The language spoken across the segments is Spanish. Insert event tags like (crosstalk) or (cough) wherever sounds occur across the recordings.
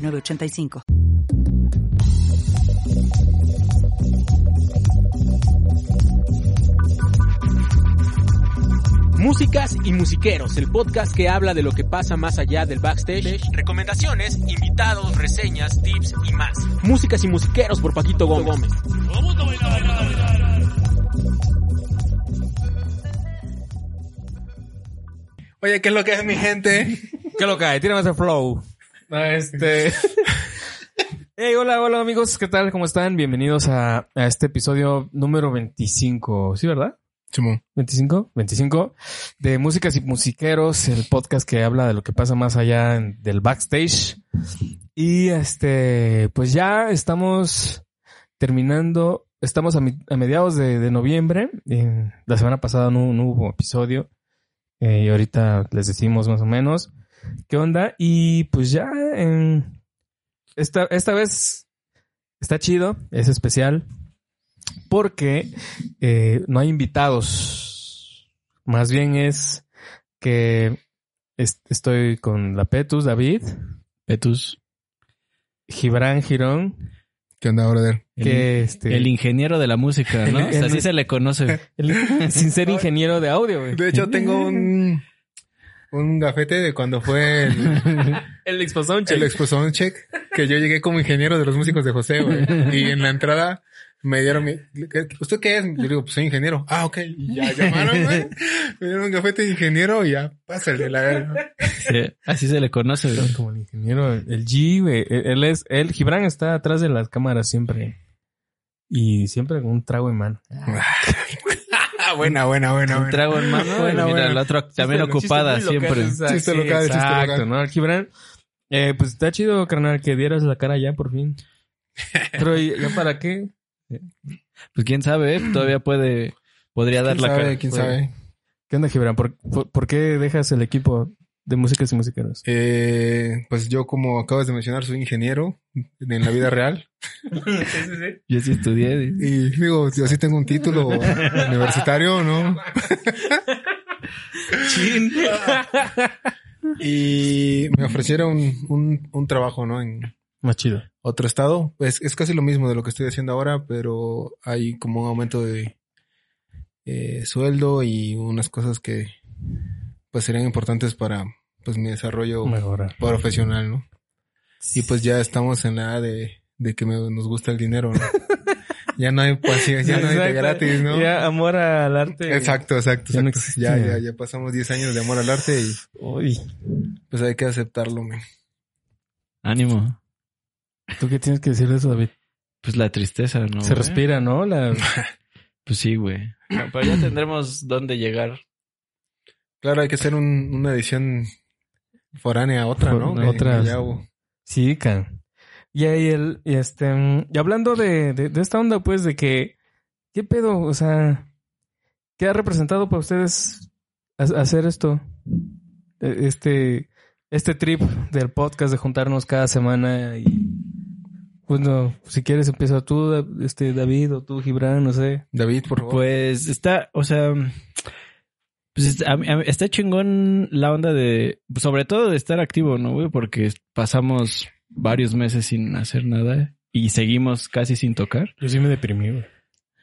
906985. Músicas y musiqueros, el podcast que habla de lo que pasa más allá del backstage, recomendaciones, invitados, reseñas, tips y más. Músicas y musiqueros por Paquito Gómez. Oye, ¿qué es lo que es mi gente? ¿Qué lo que hay? Tírame ese flow. Ah, Este. (laughs) hey, hola, hola amigos, ¿qué tal? ¿Cómo están? Bienvenidos a, a este episodio número 25. ¿Sí, verdad? Simón. 25, 25 de Músicas y Musiqueros, el podcast que habla de lo que pasa más allá en- del backstage. Y este, pues ya estamos terminando, estamos a, mi- a mediados de, de noviembre. Eh, la semana pasada no, no hubo episodio. Eh, y ahorita les decimos más o menos qué onda. Y pues ya, en- esta, esta vez está chido, es especial. Porque eh, no hay invitados. Más bien es que es- estoy con la Petus, David, Petus, Gibran Girón, ¿Qué onda, brother? que este, el ingeniero de la música, ¿no? (laughs) O sea, así se le conoce. (laughs) el- sin ser ingeniero de audio, güey. De hecho, tengo un, un gafete de cuando fue el, (laughs) El exposón, el Expo Check, que yo llegué como ingeniero de los músicos de José, güey. Y en la entrada me dieron mi... ¿qué- ¿Usted qué es? Yo digo, pues soy ingeniero. Ah, ok. Y ya llamaron, güey. Me dieron un gafete de ingeniero y ya, pásale la verga. Sí, así se le conoce. güey. Como el ingeniero, el G, güey. Él es, él, Gibran está atrás de las cámaras siempre. Y siempre con un trago en mano. Ah, buena, buena, buena, Un buena. trago en mano. y Buena, mira, buena. la otra también Chiste- ocupada chiste local, siempre. sí, local, chiste exacto, local. ¿no? Gibran, eh, pues está chido, carnal, que dieras la cara ya por fin. (laughs) Pero ¿y- ¿ya para qué? Pues quién sabe, ¿eh? todavía puede, podría dar ¿Quién la sabe? cara. ¿Quién sabe? ¿Qué onda, Gibran? ¿Por, por, por qué dejas el equipo de músicas y musiqueros? Eh, pues yo, como acabas de mencionar, soy ingeniero en la vida real. (laughs) Yo sí estudié. Y digo, yo sí tengo un título universitario, ¿no? Chin. Y me ofrecieron un, un trabajo, ¿no? En Más chido. otro estado. Pues es casi lo mismo de lo que estoy haciendo ahora, pero hay como un aumento de eh, sueldo y unas cosas que pues serían importantes para pues mi desarrollo Mejora. profesional, ¿no? Y pues ya estamos en la edad de, de que me- nos gusta el dinero, ¿no? (laughs) ya no hay paciencia, ya no hay de gratis, ¿no? Ya, amor al arte. Exacto, exacto, Ya no exacto. Ya, ya, ya pasamos 10 años de amor al arte y Uy, pues hay que aceptarlo, man. Ánimo. ¿tú qué tienes que decir de eso, David? Pues la tristeza, ¿no? Se güey? respira, ¿no? La... (laughs) Pues sí, güey. No, pero ya tendremos dónde llegar. Claro, hay que hacer un- una edición foránea a otra, ¿no? For- hubo. Sí, can. Y ahí el, y este, y hablando de, de, de esta onda, pues, de que, ¿qué pedo? O sea, ¿qué ha representado para ustedes ha- hacer esto? Eh, Este, este trip del podcast de juntarnos cada semana y, bueno, si quieres empieza tú, este, David, o tú, Gibran, no sé. David, por favor. Pues está, o sea, pues está, a a está chingón la onda de, sobre todo de estar activo, ¿no, güey? Porque pasamos varios meses sin hacer nada y seguimos casi sin tocar. Yo sí me deprimí, güey.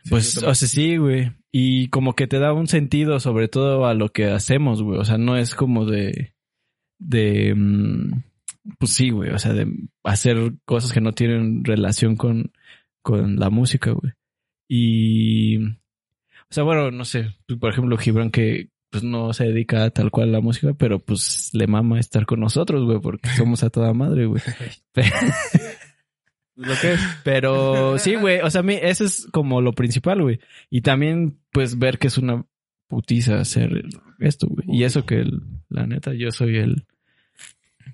Pues, o sea, sí, güey. Y como que te da un sentido sobre todo a lo que hacemos, güey. O sea, no es como de, de, mm, pues sí, güey. O sea, de hacer cosas que no tienen relación con, con la música, güey. Y, o sea, bueno, no sé. Por ejemplo, Gibran que pues no se dedica tal cual a la música, pero pues le mama estar con nosotros, güey, porque (laughs) somos a toda madre, güey. (laughs) Lo que es. Pero sí, güey. O sea, a mí eso es como lo principal, güey. Y también, pues, ver que es una putiza hacer esto, güey. Y eso que, el- la neta, yo soy el...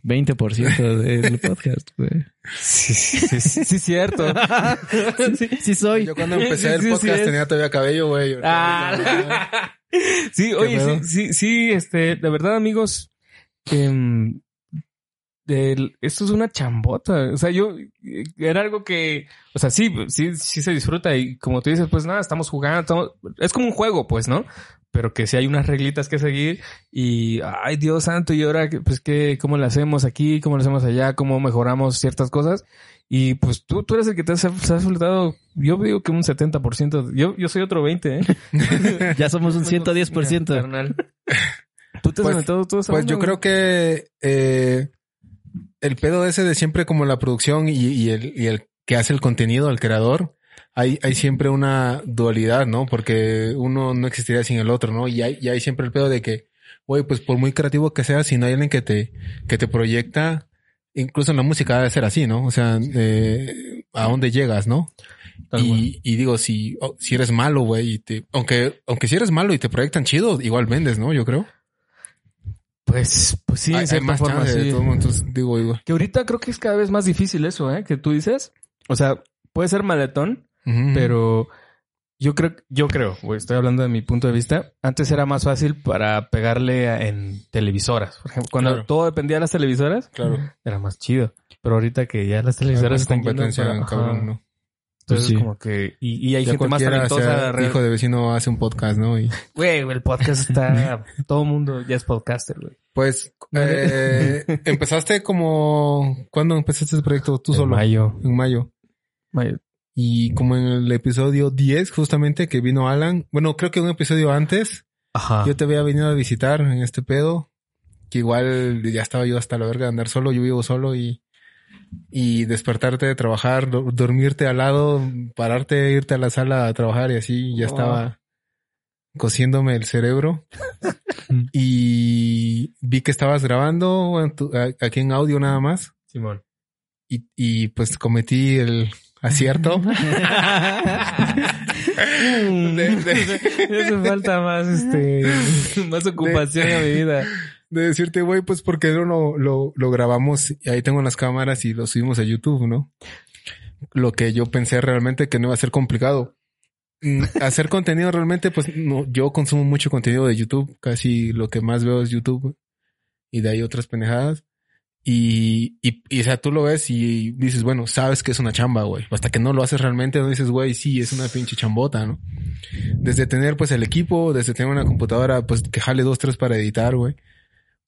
20% del podcast, güey. Sí, sí, sí, sí, cierto. (laughs) sí, sí soy. Yo cuando empecé el Sí, sí, podcast sí. tenía todavía cabello, güey. Ah. (laughs) Sí, oye, sí, sí, sí, este, de verdad, amigos, del- esto es una chambota. O sea, yo, eh, era algo que, o sea, sí, sí, sí se disfruta y como tú dices, pues nada, estamos jugando, estamos- es como un juego, pues, ¿no? Pero que sí hay unas reglitas que seguir y, ay, Dios santo, y ahora, pues, ¿qué, cómo lo hacemos aquí? ¿Cómo lo hacemos allá? ¿Cómo mejoramos ciertas cosas? Y pues tú, tú eres el que te has, se ha soltado, yo digo que un 70%, yo, yo soy otro 20, ¿eh? (laughs) Ya somos un 110%. Carnal. Tú te has Pues- aventado todo eso. Pues yo creo que eh, el pedo ese de siempre como la producción y, y el, y el que hace el contenido, el creador, hay, hay siempre una dualidad, ¿no? Porque uno no existiría sin el otro, ¿no? Y hay, y hay siempre el pedo de que, güey, pues por muy creativo que seas, si no hay alguien que te, que te proyecta, incluso en la música debe ser así, ¿no? O sea, eh, a dónde llegas, ¿no? Y, y digo, si, oh, si eres malo, güey, y te, aunque, aunque si eres malo y te proyectan chido, igual vendes, ¿no? Yo creo. Pues, pues sí, hay, hay más forma, de todo mundo, entonces digo, igual. Que ahorita creo que es cada vez más difícil eso, ¿eh? Que tú dices. O sea, puede ser maletón, pero yo creo, yo creo, güey, estoy hablando de mi punto de vista. Antes era más fácil para pegarle a- en televisoras. Por ejemplo, cuando Claro. todo dependía de las televisoras, Claro. era más chido. Pero ahorita que ya las televisoras están competencia, para- cabrón, ¿no? Entonces, Pues sí. como que... Y, y hay Ya gente más talentosa. sea alrededor. hijo de vecino hace un podcast, ¿no? Y (laughs) Güey, el podcast está... (laughs) todo el mundo ya es podcaster, güey. pues (laughs) eh, empezaste como ¿cuándo empezaste este proyecto tú En solo? mayo. En mayo. Mayo. Y como en el episodio 10 justamente que vino Alan, bueno, creo que un episodio antes Ajá. yo te había venido a visitar en este pedo, que igual ya estaba yo hasta la verga de andar solo, yo vivo solo y y despertarte de trabajar, do- dormirte al lado, pararte, irte a la sala a trabajar y así ya estaba cociéndome el cerebro. (laughs) y vi que estabas grabando aquí en audio nada más Simón. y, y pues cometí el acierto. (laughs) De- de- falta más, este, más ocupación a mi vida. de decirte, güey, pues porque no lo, lo, lo grabamos y ahí tengo las cámaras y lo subimos a YouTube, ¿no? Lo que yo pensé realmente que no iba a ser complicado. Mm, Hacer contenido realmente, pues no, yo consumo mucho contenido de YouTube, casi lo que más veo es YouTube y de ahí otras pendejadas. Y, y, y, o sea, tú lo ves y dices, bueno, sabes que es una chamba, güey. Hasta que no lo haces realmente, no dices, güey, sí, es una pinche chambota, ¿no? Desde tener, pues, el equipo, desde tener una computadora, pues, que jale dos, tres para editar, güey.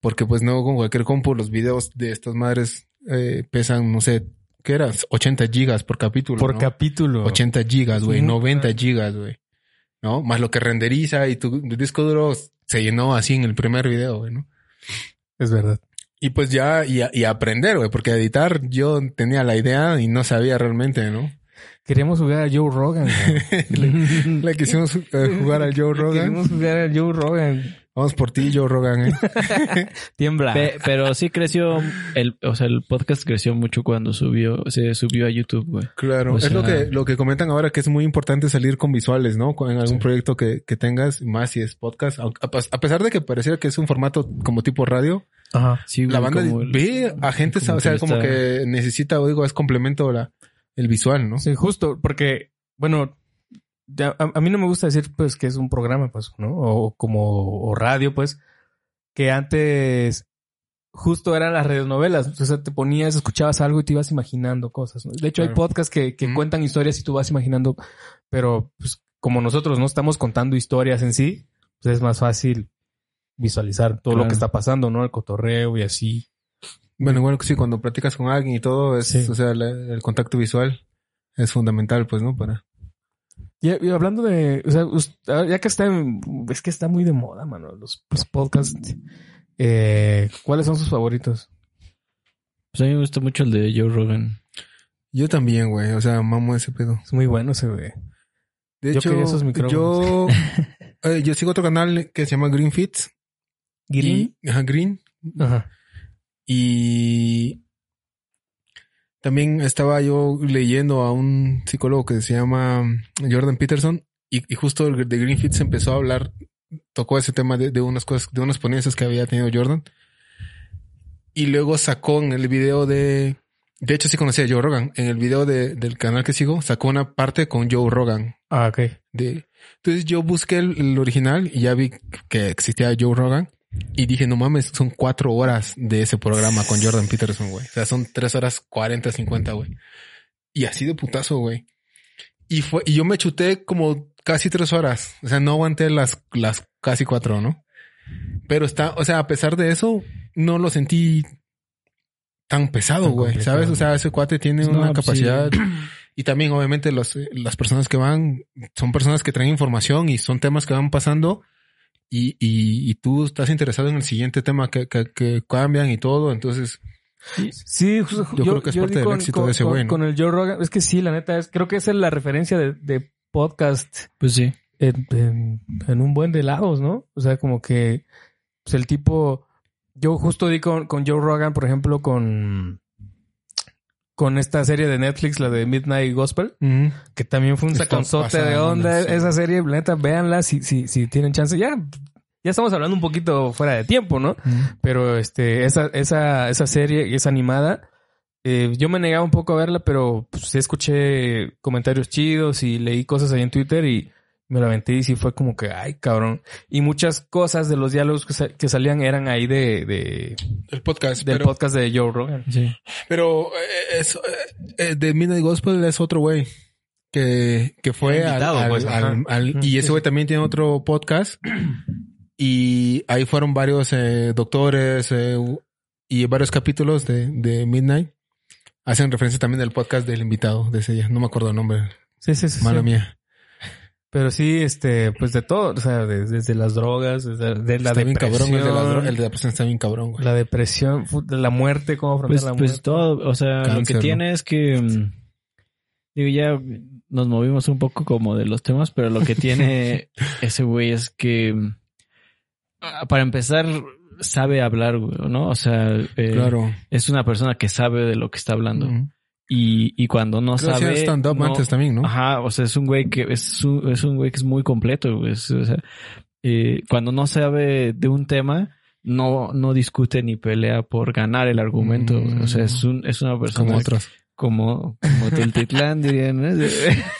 Porque, pues, no con cualquier compu, los videos de estas madres eh, pesan, no sé, ¿qué eras? 80 gigas por capítulo, Por ¿no? capítulo. 80 gigas, güey, Sí. 90 gigas, güey. ¿No? Más lo que renderiza y tu, tu disco duro se llenó así en el primer video, güey, ¿no? Es verdad. Y pues ya, y, a- y aprender, güey, porque editar yo tenía la idea y no sabía realmente, ¿no? Queríamos jugar a Joe Rogan. (laughs) Le quisimos eh, jugar al Joe Rogan. Queríamos jugar a Joe Rogan. Vamos por ti, Joe Rogan, ¿eh? (laughs) Tiembla. Pe- pero sí creció el, o sea, el podcast creció mucho cuando subió, se subió a YouTube, güey. Claro. O es lo que, lo que comentan ahora que es muy importante salir con visuales, ¿no? En algún Sí. proyecto que, que tengas, más si es podcast. Aunque- A, a pesar de que pareciera que es un formato como tipo radio, Ajá. Sí, la banda como el- ve a gente, como o sea, como que necesita, o digo, es complemento la, el visual, ¿no? Sí, justo, porque, bueno, ya, a, a mí no me gusta decir, pues, que es un programa, pues, ¿no? O como, o radio, pues, que antes justo eran las radionovelas. O sea, te ponías, escuchabas algo y te ibas imaginando cosas. ¿no? De hecho, hay podcasts que, que cuentan historias y tú vas imaginando, pero pues como nosotros no estamos contando historias en sí, pues es más fácil visualizar todo lo que está pasando, ¿no? El cotorreo y así. Bueno, igual que sí, cuando platicas con alguien y todo, es, Sí. o sea, la- el contacto visual es fundamental, pues, ¿no? Para. Y, y hablando de, o sea, ah, ya que está, en- es que está muy de moda, mano, los, los podcasts. Eh, ¿Cuáles son sus favoritos? Pues a mí me gusta mucho el de Joe Rogan. Yo también, güey. O sea, mamo ese pedo. Es muy bueno ese, güey. De Yo hecho, esos micrófonos. yo, (laughs) eh, yo sigo otro canal que se llama Green Fits. Green. Y- ajá, Green. Ajá. Y también estaba yo leyendo a un psicólogo que se llama Jordan Peterson y, y justo el de Green Fits empezó a hablar, tocó ese tema de, de unas cosas, de unas ponencias que había tenido Jordan. Y luego sacó en el video de... De hecho, sí conocía a Joe Rogan. En el video de- del canal que sigo, sacó una parte con Joe Rogan. Ah, ok. De... Entonces yo busqué el, el original y ya vi que existía Joe Rogan. Y dije, no mames, son cuatro horas de ese programa con Jordan Peterson, güey. O sea, son tres horas cuarenta, cincuenta, güey. Y así de putazo, güey. Y fue, y yo me chuté como casi tres horas. O sea, no aguanté las, las casi cuatro, ¿no? Pero está, o sea, a pesar de eso, no lo sentí tan pesado, güey. ¿Sabes? O sea, ese cuate tiene No, una pues, capacidad. (clears throat) Y también, obviamente, los, las personas que van son personas que traen información y son temas que van pasando. Y, y, y tú estás interesado en el siguiente tema que, que, que cambian y todo. Entonces, Sí, justo- Yo creo que es parte del éxito de ese güey, ¿no? Con el Joe Rogan, es que sí, la neta, es, creo que esa es la referencia de, de podcast Pues sí. en, en- en un buen de lados, ¿no? O sea, como que pues, el tipo. Yo justo di con, con Joe Rogan, por ejemplo, con. Con esta serie de Netflix, la de Midnight Gospel, que también fue un saconzote de onda. sí. Esa serie, la neta, véanla si, si, si tienen chance. Ya, ya estamos hablando un poquito fuera de tiempo, ¿no? Pero este, esa, esa, esa serie, esa animada, eh, yo me negaba un poco a verla, pero pues, escuché comentarios chidos y leí cosas ahí en Twitter y me la aventé y sí fue como que, ay, cabrón. Y muchas cosas de los diálogos que, sa- que salían eran ahí de, de el podcast. del pero, podcast de Joe Rogan. Sí. pero eh, es, eh, de Midnight Gospel es otro güey que, que fue al, Invitado, al- pues, al- al- y ese güey también tiene otro podcast (clears throat) y ahí fueron varios eh, doctores eh, y varios capítulos de, de Midnight hacen referencia también del podcast del invitado de ese día. No me acuerdo el nombre. Sí, sí, sí. Mala sí. mía. Pero sí, este, pues de todo, o sea, de- desde las drogas, desde de la está bien depresión, cabrón. El de la, el de la depresión está bien cabrón, güey. la depresión, la muerte, cómo afrontar Pues, la pues muerte. todo, o sea, lo que ¿no? tiene es que, mm, digo, ya nos movimos un poco como de los temas, pero lo que (laughs) tiene ese güey es que, mm, ah, para empezar, sabe hablar, güey, ¿no? O sea, eh, Claro. es una persona que sabe de lo que está hablando. Ujú. Y, y cuando no Creo sabe... stand-up no- antes también, ¿no? Ajá, o sea, es un güey que es un, es un güey que es muy completo. Es- o sea, eh, cuando no sabe de un tema, no, no discute ni pelea por ganar el argumento. O sea, es un, es una persona Como otros. como, como Tultitlán, (laughs) dirían. ¿no? Oye,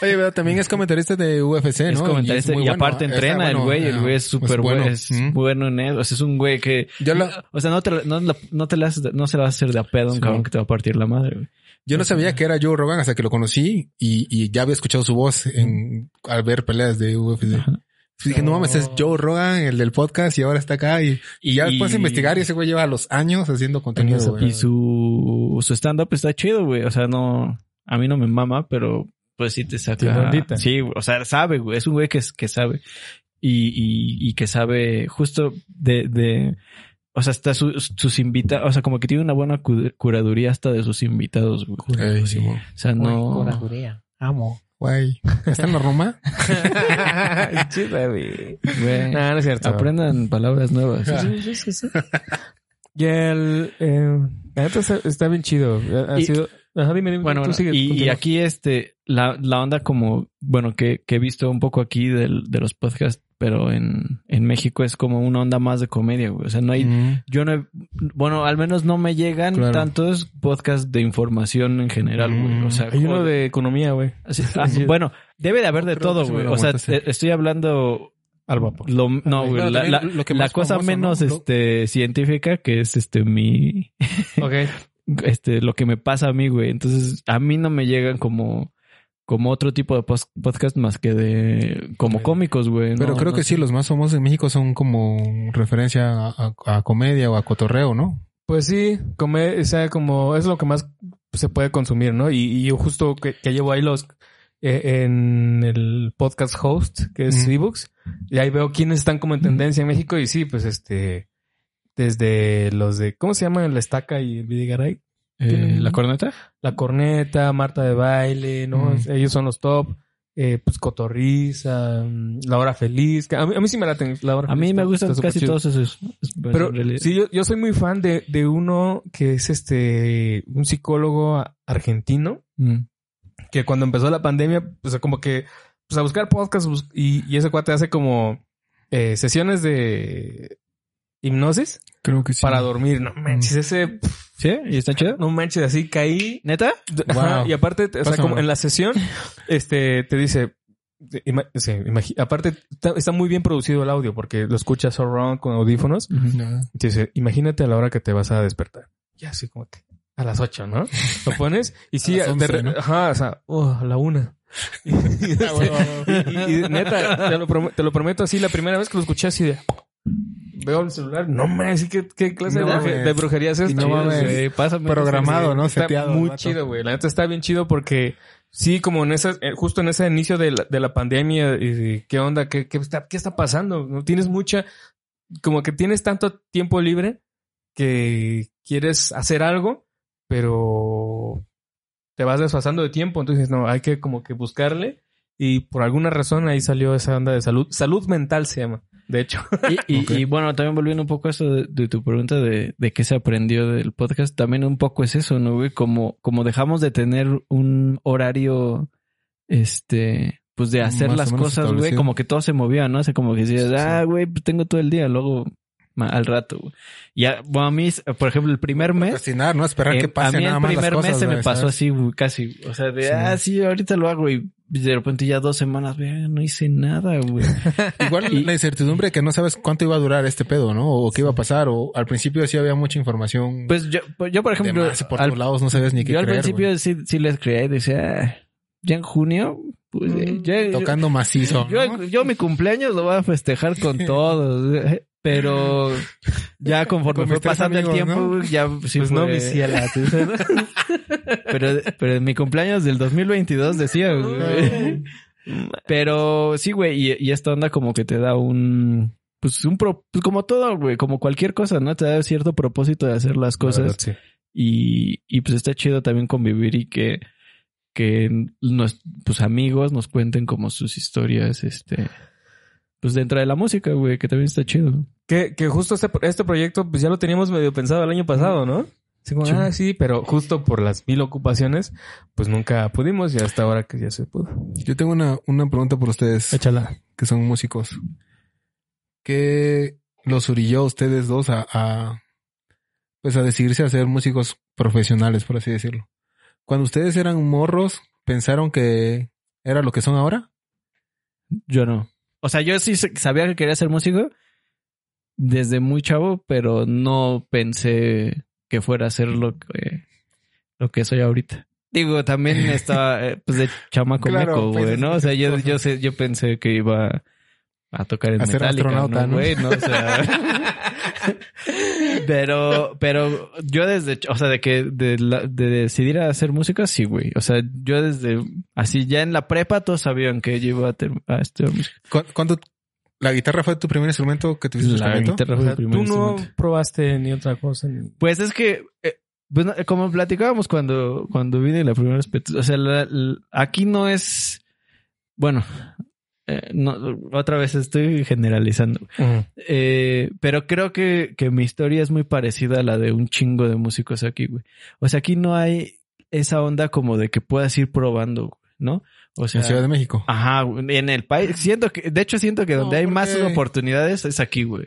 pero también es comentarista de UFC, ¿no? Es comentarista y, aparte ¿eh? entrena el güey. El güey es súper bueno. Es bueno en eso. O sea, es un güey que... Yo, la- O sea, no te, no, no te la no se la va a hacer de a pedo un Sí, cabrón que te va a partir la madre, güey. Yo no sabía que era Joe Rogan hasta que lo conocí y, y ya había escuchado su voz en, al ver peleas de UFC. Ajá. Y dije, no mames, es Joe Rogan, el del podcast, y ahora está acá. Y, y ya Y- después de investigar, y ese güey lleva los años haciendo contenido, güey. Y su, su stand-up está chido, güey. O sea, no... A mí no me mama, pero pues sí te saca... ondita. Sí, o sea, sabe, güey. Es un güey que, que sabe. Y, y, y que sabe justo de... de o sea, hasta sus, sus invitados... O sea, como que tiene una buena cu- curaduría hasta de sus invitados, güey. Sí. O sea, no... Amo. Güey. ¿Está en la Roma? (laughs) Chida, güey. Güey, No, no es cierto. Aprendan palabras nuevas. Sí, sí, sí, sí. Y el... Eh, la neta está, está bien chido. Ha Y- sido... Ajá, dime, dime. Bueno, tú bueno, sigue, y, y aquí este, la, la onda como, bueno, que, que he visto un poco aquí del, de los podcasts, pero en, en México es como una onda más de comedia, güey. O sea, no hay, Mm. yo no he, bueno, al menos no me llegan Claro. tantos podcasts de información en general, güey. O sea, Hay uno de economía, güey. Así- ah, bueno, debe de haber de Creo todo, sí güey. O sea, te- estoy hablando Al vapor. lo, no, güey, la, también la- lo que la más cosa famoso, menos este científica que es este mi Ok. (laughs) este, lo que me pasa a mí, güey. Entonces, a mí no me llegan como, como otro tipo de podcast más que de, como cómicos, güey. Pero No, creo no que sé. sí, los más famosos en México son como referencia a, a- a comedia o a cotorreo, ¿no? Pues sí, comer, o sea, como es lo que más se puede consumir, ¿no? Y, y yo justo que, que llevo ahí los eh, en el podcast host, que es Ujú. ebooks, y ahí veo quiénes están como en tendencia en México, y sí, pues este, desde los de, ¿cómo se llaman? La estaca y el Vidigaray. Eh, ¿La corneta? La corneta, Marta de baile, ¿no? Ujú. Ellos son los top. Eh, pues Cotorriza, mm, La Hora Feliz. que A mí, a mí sí me laten La Hora A mí me está- gustan casi chido. todos esos. Pero sí, yo, yo soy muy fan de, de uno que es este, un psicólogo a- argentino, Mm. que cuando empezó la pandemia, sea, como que, pues a buscar podcasts y, y ese cuate hace como eh, sesiones de hipnosis Creo que sí. para dormir. No manches, ese, ¿Sí? ¿Y está chido? no manches, así caí. ¿Neta? Wow. Y aparte, o sea, como en la sesión, este, te dice, ima- sí, aparte, está, muy bien producido el audio porque lo escuchas surround con audífonos. No. Y te dice, imagínate a la hora que te vas a despertar. Ya así como que a las ocho, ¿no? Lo pones y (laughs) sí, A las de 11, re- ¿no? ajá, o sea, oh, a la una. (laughs) y, y- neta, te lo, te lo prometo así, la primera vez que lo escuché así de... Veo el celular, no mames, ¿qué, qué clase No de, bruje- mames. de brujería es Y esto? no mames. Programado, ¿no? Está Seteado. muy chido, güey. La neta está bien chido porque sí, como en esa, eh, justo en ese inicio de la, de la pandemia, y qué onda, qué, qué está, qué está pasando. No tienes mucha, como que tienes tanto tiempo libre que quieres hacer algo, pero te vas desfasando de tiempo. Entonces, no, hay que como que buscarle. Y por alguna razón ahí salió esa onda de salud. Salud mental se llama, de hecho. Y, y- Ok. y bueno, también volviendo un poco a eso de, de tu pregunta de, de qué se aprendió del podcast, también un poco es eso, ¿no, güey? Como, como dejamos de tener un horario, este, pues de hacer Más o las cosas, güey, como que todo se movía, ¿no? O sea, como que decías, Sí. ah, güey, pues tengo todo el día, luego al rato, güey. Ya, bueno, a mí, por ejemplo, el primer mes, Procrastinar, ¿no? Esperar eh, que pase a mí nada el más las primer cosas, mes se me güey, pasó así, güey, casi. O sea, de, Sí. ah, sí, ahorita lo hago y de repente ya dos semanas, ve, no hice nada, güey. (laughs) Igual Y- la incertidumbre que no sabes cuánto iba a durar este pedo, ¿no? O qué iba a pasar. O al principio sí había mucha información. Pues yo, pues yo por ejemplo, por al- todos lados no sabías ni qué yo al principio güey. sí, sí les creía y decía, "Ah, ya en junio, pues eh, ya- Tocando macizo. yo, ¿no? yo mi cumpleaños lo voy a festejar con (laughs) todos. Pero ya (laughs) conforme Con fue pasando el tiempo, ¿no? ya sí Pues no, fue- mi ciela. (laughs) pero, pero en mi cumpleaños del 2022 decía, güey. Pero sí, güey, y, y esta onda como que te da un... Pues un pro, pues como todo, güey, como cualquier cosa, ¿no? Te da cierto propósito de hacer las cosas. sí. Y, y pues está chido también convivir y que, que nos, pues amigos nos cuenten como sus historias, este, pues dentro de la música, güey, que también está chido. Que, que justo este, este proyecto, pues ya lo teníamos medio pensado el año pasado, ¿no? Como, Sí. ah, sí, pero justo por las mil ocupaciones, pues nunca pudimos y hasta ahora que ya se pudo. Yo tengo una, una pregunta por ustedes Échala. que son músicos. ¿Qué los orilló a ustedes dos a, a, pues a decidirse a ser músicos profesionales, por así decirlo? Cuando ustedes eran morros, ¿pensaron que era lo que son ahora? Yo no. O sea, yo sí sa- sabía que quería ser músico desde muy chavo, pero no pensé que fuera a ser lo que, lo que soy ahorita. Digo, también (laughs) estaba, eh, pues, de chamaco Claro, meco, güey, piensas ¿no? O sea, yo, yo sé, yo pensé que iba a tocar en A Metallica, astronauta, ¿no, güey? No, o sea... (laughs) pero, pero yo desde, o sea, de que, de, la- de decidir a hacer música, sí, güey. O sea, yo desde, así ya en la prepa todos sabían que yo iba a, ter- a estudiar música. ¿Cu- ¿Cuándo la guitarra fue tu primer instrumento que tuviste La instrumento? guitarra O fue sea, el primer tú no probaste ni otra cosa. Ni... Pues es que, eh, bueno, como platicábamos cuando, cuando vine la primera vez, o sea, la- la- aquí no es, bueno, eh, no, otra vez estoy generalizando, eh, pero creo que, que mi historia es muy parecida a la de un chingo de músicos aquí, güey. O sea, aquí no hay esa onda como de que puedas ir probando, güey, ¿no? O sea, en Ciudad de México. ajá, güey, en el país, siento que, de hecho siento que No, donde hay más oportunidades es aquí, güey.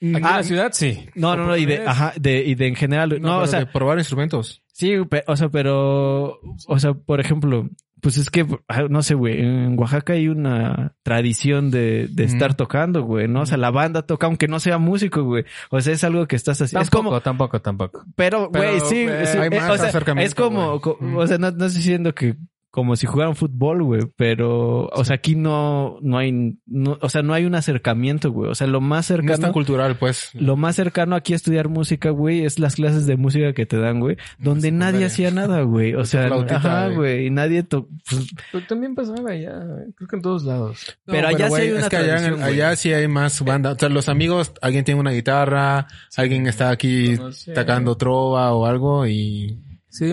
Aquí en Ah, la ciudad, sí. No, no, no, y de, ajá, de, y de en general, no, No, o sea, de probar instrumentos. Sí, o sea, pero, o sea, por ejemplo, pues es que, ah, no sé, güey, en Oaxaca hay una tradición de, de estar tocando, güey, ¿no? O sea, la banda toca aunque no sea músico, güey. O sea, es algo que estás haciendo. Es como, tampoco, tampoco. pero, güey, sí, güey, sí, hay eh, más o sea, acercamiento, es como, o sea, no, no estoy diciendo que como si jugaran fútbol, güey, pero, o sea, aquí no, no hay, no, o sea, no hay un acercamiento, güey. O sea, lo más No es tan cercano, cultural, pues. lo más cercano aquí a estudiar música, güey, es las clases de música que te dan, güey, donde nadie hacía nada, güey. O (laughs) sea, flautita, ajá, güey. y nadie to- pues, Pero también pasaba allá, creo que en todos lados. No, pero allá sí güey, hay una es que allá, en- allá sí hay más banda. O sea, los amigos, alguien tiene una guitarra, alguien está aquí No sé. tocando trova o algo y Sí,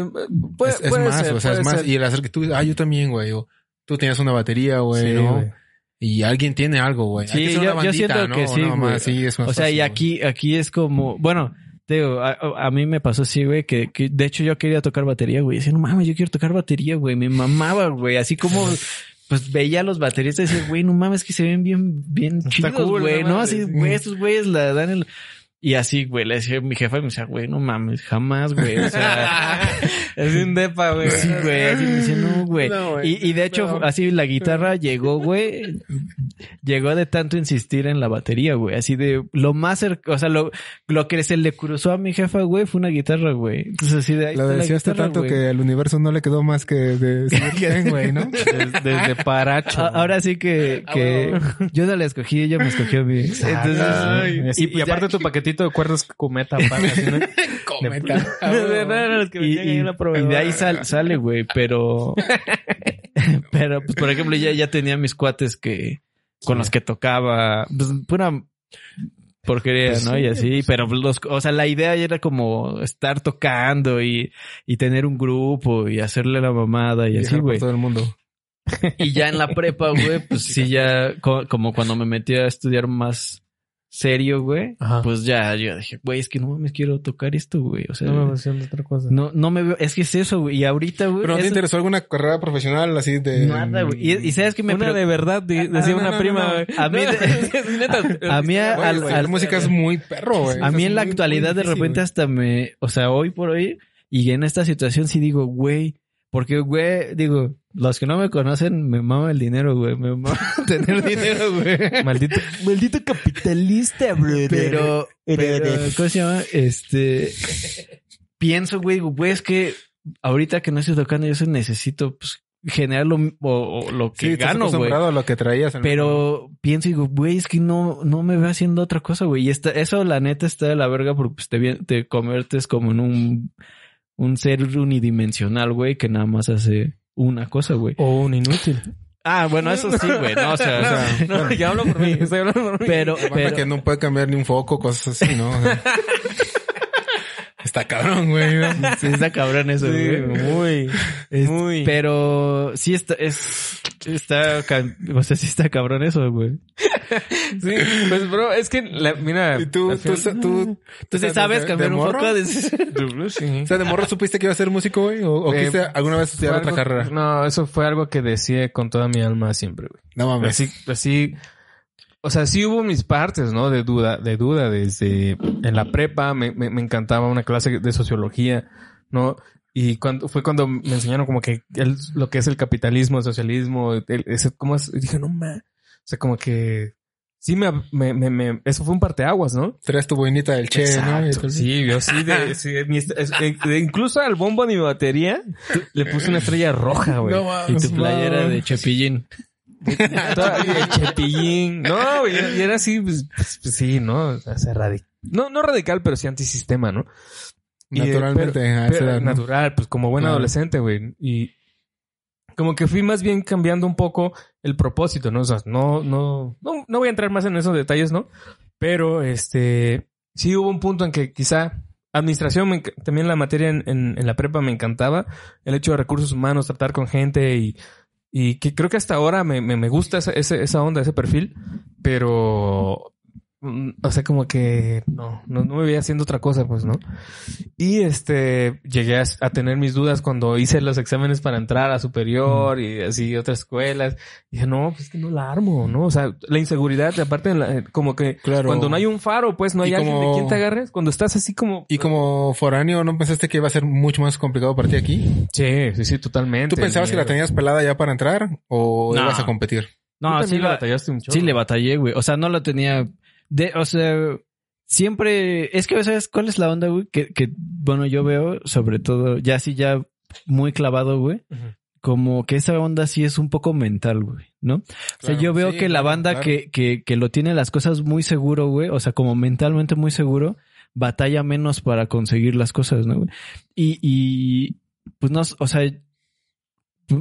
puede, es, es puede más, ser, o sea, es más. ser. Y el hacer que tú, ah, yo también, güey, o tú tienes una batería, güey, Sí, ¿no? güey. Y alguien tiene algo, güey. Sí, yo- siento ¿no? que sí, güey. sí, es más o sea, fácil, y güey. aquí, aquí es como, bueno, te digo, a, a mí me pasó así, güey, que, que de hecho yo quería tocar batería, güey. Decía, no mames, yo quiero tocar batería, güey. Me mamaba, güey. Así como, (laughs) pues veía a los bateristas y decía, güey, no mames, que se ven bien, bien Está chidos, cool, güey, no. Así, güey, estos güeyes la dan el... Y así, güey, le decía a mi jefa y me decía, güey, no mames, jamás, güey. O sea, (laughs) Es un depa, güey. sí, güey. Así me decía, no, güey. No, güey, y, y de hecho, no. así la guitarra llegó, güey. Llegó de tanto insistir en la batería, güey. Así de lo más cerca, o sea, lo, lo que se le cruzó a mi jefa, güey, fue una guitarra, güey. Entonces así de ahí Lo guitarra, tanto güey. que al universo no le quedó más que de bien, (laughs) güey, ¿no? Desde, desde Paracho. A- Ahora sí que, que yo no la escogí, ella me escogió a mí. Entonces, Ay, y, y y pues aparte ya- tu paquetito de cuerdas cometa, aparte, así, ¿no? (laughs) Cometa. y, y- y de ahí sal- sale, güey, pero... (laughs) pero, pues, por ejemplo, ya, ya tenía mis cuates que... Con los que tocaba... Pues, pura porquería, ¿no? Y así, pero los... O sea, la idea era como estar tocando y, y tener un grupo y hacerle la mamada y así, güey. todo el mundo. Y ya en la prepa, güey, pues (laughs) sí, ya co- como cuando me metí a estudiar más serio, güey, Ajá. pues ya yo dije, güey, es que no mames, quiero tocar esto, güey. O sea, No me no, emociona otra cosa. no, me veo, es que es eso, güey. Y ahorita, güey. ¿Pero no te eso- interesó alguna carrera profesional así de...? Nada, güey. Y, y sabes que me Una pre- de verdad, di- decía no, una no, prima, no. güey. A mí No, de- (laughs) (laughs) a mí a- al- al- la música es muy perro, güey. A mí en la muy, actualidad muy de repente hasta me, o sea, hoy por hoy y en esta situación sí digo, güey, porque güey, digo, los que no me conocen me mama el dinero, güey, me mama (laughs) tener dinero, güey. Maldito, maldito capitalista, bro. Pero, pero, ¿cómo se llama? Este, pienso, güey, güey, es que ahorita que no estoy tocando yo eso necesito, pues, generar lo, o, o lo que Sí, gano, güey. acostumbrado a lo que traías. en- Pero pienso y digo, güey, es que no, no me veo haciendo otra cosa, güey. Y esta, eso, la neta, está de la verga porque pues, te, te conviertes como en un, un ser unidimensional, güey, que nada más hace una cosa, güey. O un inútil. Ah, bueno, eso sí, güey. No, o sea, o sea, No, ya hablo por mí. (laughs) Estoy hablando por mí. pero, pero, que no puede cambiar ni un foco, cosas así, ¿no? O (laughs) sea, (laughs) Está cabrón, güey. (laughs) sí está cabrón eso, Sí, güey. muy, Es- muy. Pero sí está, es, está, o sea, sí está cabrón eso, güey. (laughs) Sí, pues, bro, es que, la, mira. Y tú, tú, final- tú, Tú sí de- sabes cambiar un morro? poco (laughs) de... Sí. O sea, de morro supiste que iba a ser músico, güey? ¿O, o Eh, quisiste alguna vez estudiar otra carrera? No, eso fue algo que deseé con toda mi alma siempre, güey. No mames. Así, así, o sea, sí hubo mis partes, ¿no? De duda, de duda desde en la prepa me, me, me encantaba una clase de sociología, ¿no? Y cuando fue cuando me enseñaron como que el- lo que es el capitalismo, el socialismo, el- ese, ¿cómo es? Y dije, no ma, o sea, como que sí me, me, me, me- eso fue un parteaguas, ¿no? Traes tu boinita del Che, ¿no? Exacto, Sí, yo sí, de, (laughs) sí, de es- de- incluso al bombo de mi batería le puse una estrella roja, güey. No Y tu playera de Chepillín. El chepillín. No, y era así, pues, pues, pues, sí, ¿no? O sea, radical. No, no radical, pero sí antisistema, ¿no? Y, eh, Naturalmente, pero- a esa pero edad, ¿no? natural, pues como buen Claro. adolescente, güey. Y como que fui más bien cambiando un poco el propósito, ¿no? O sea, no, no, no, no voy a entrar más en esos detalles, ¿no? Pero este, sí hubo un punto en que quizá administración, me también la materia en, en, en la prepa me encantaba. El hecho de recursos humanos, tratar con gente y, y que creo que hasta ahora me, me, me gusta esa, esa onda, ese perfil, pero, o sea, como que no, no, no me veía haciendo otra cosa, pues, ¿no? Y este, llegué a, a tener mis dudas cuando hice los exámenes para entrar a superior y así otras escuelas. Y dije, no, pues que no la armo, ¿no? O sea, la inseguridad, aparte, de la- como que Claro. cuando no hay un faro, pues no hay alguien de quien te agarres. Cuando estás así como... Y como foráneo, ¿no pensaste que iba a ser mucho más complicado para ti aquí? Sí, sí, sí, totalmente. ¿Tú pensabas que la tenías pelada ya para entrar o No. ibas a competir? No, sí, la la, batallaste un chorro. sí le batallé, güey. O sea, no la tenía... De, o sea, siempre... Es que, ¿sabes cuál es la onda, güey? Que, que, bueno, yo veo, sobre todo, ya así ya muy clavado, güey. Como que esa onda sí es un poco mental, güey, ¿no? o sea, yo veo sí, que la banda claro. que, que, que lo tiene las cosas muy seguro, güey, o sea, como mentalmente muy seguro, batalla menos para conseguir las cosas, ¿no, güey? Y, y pues no, o sea,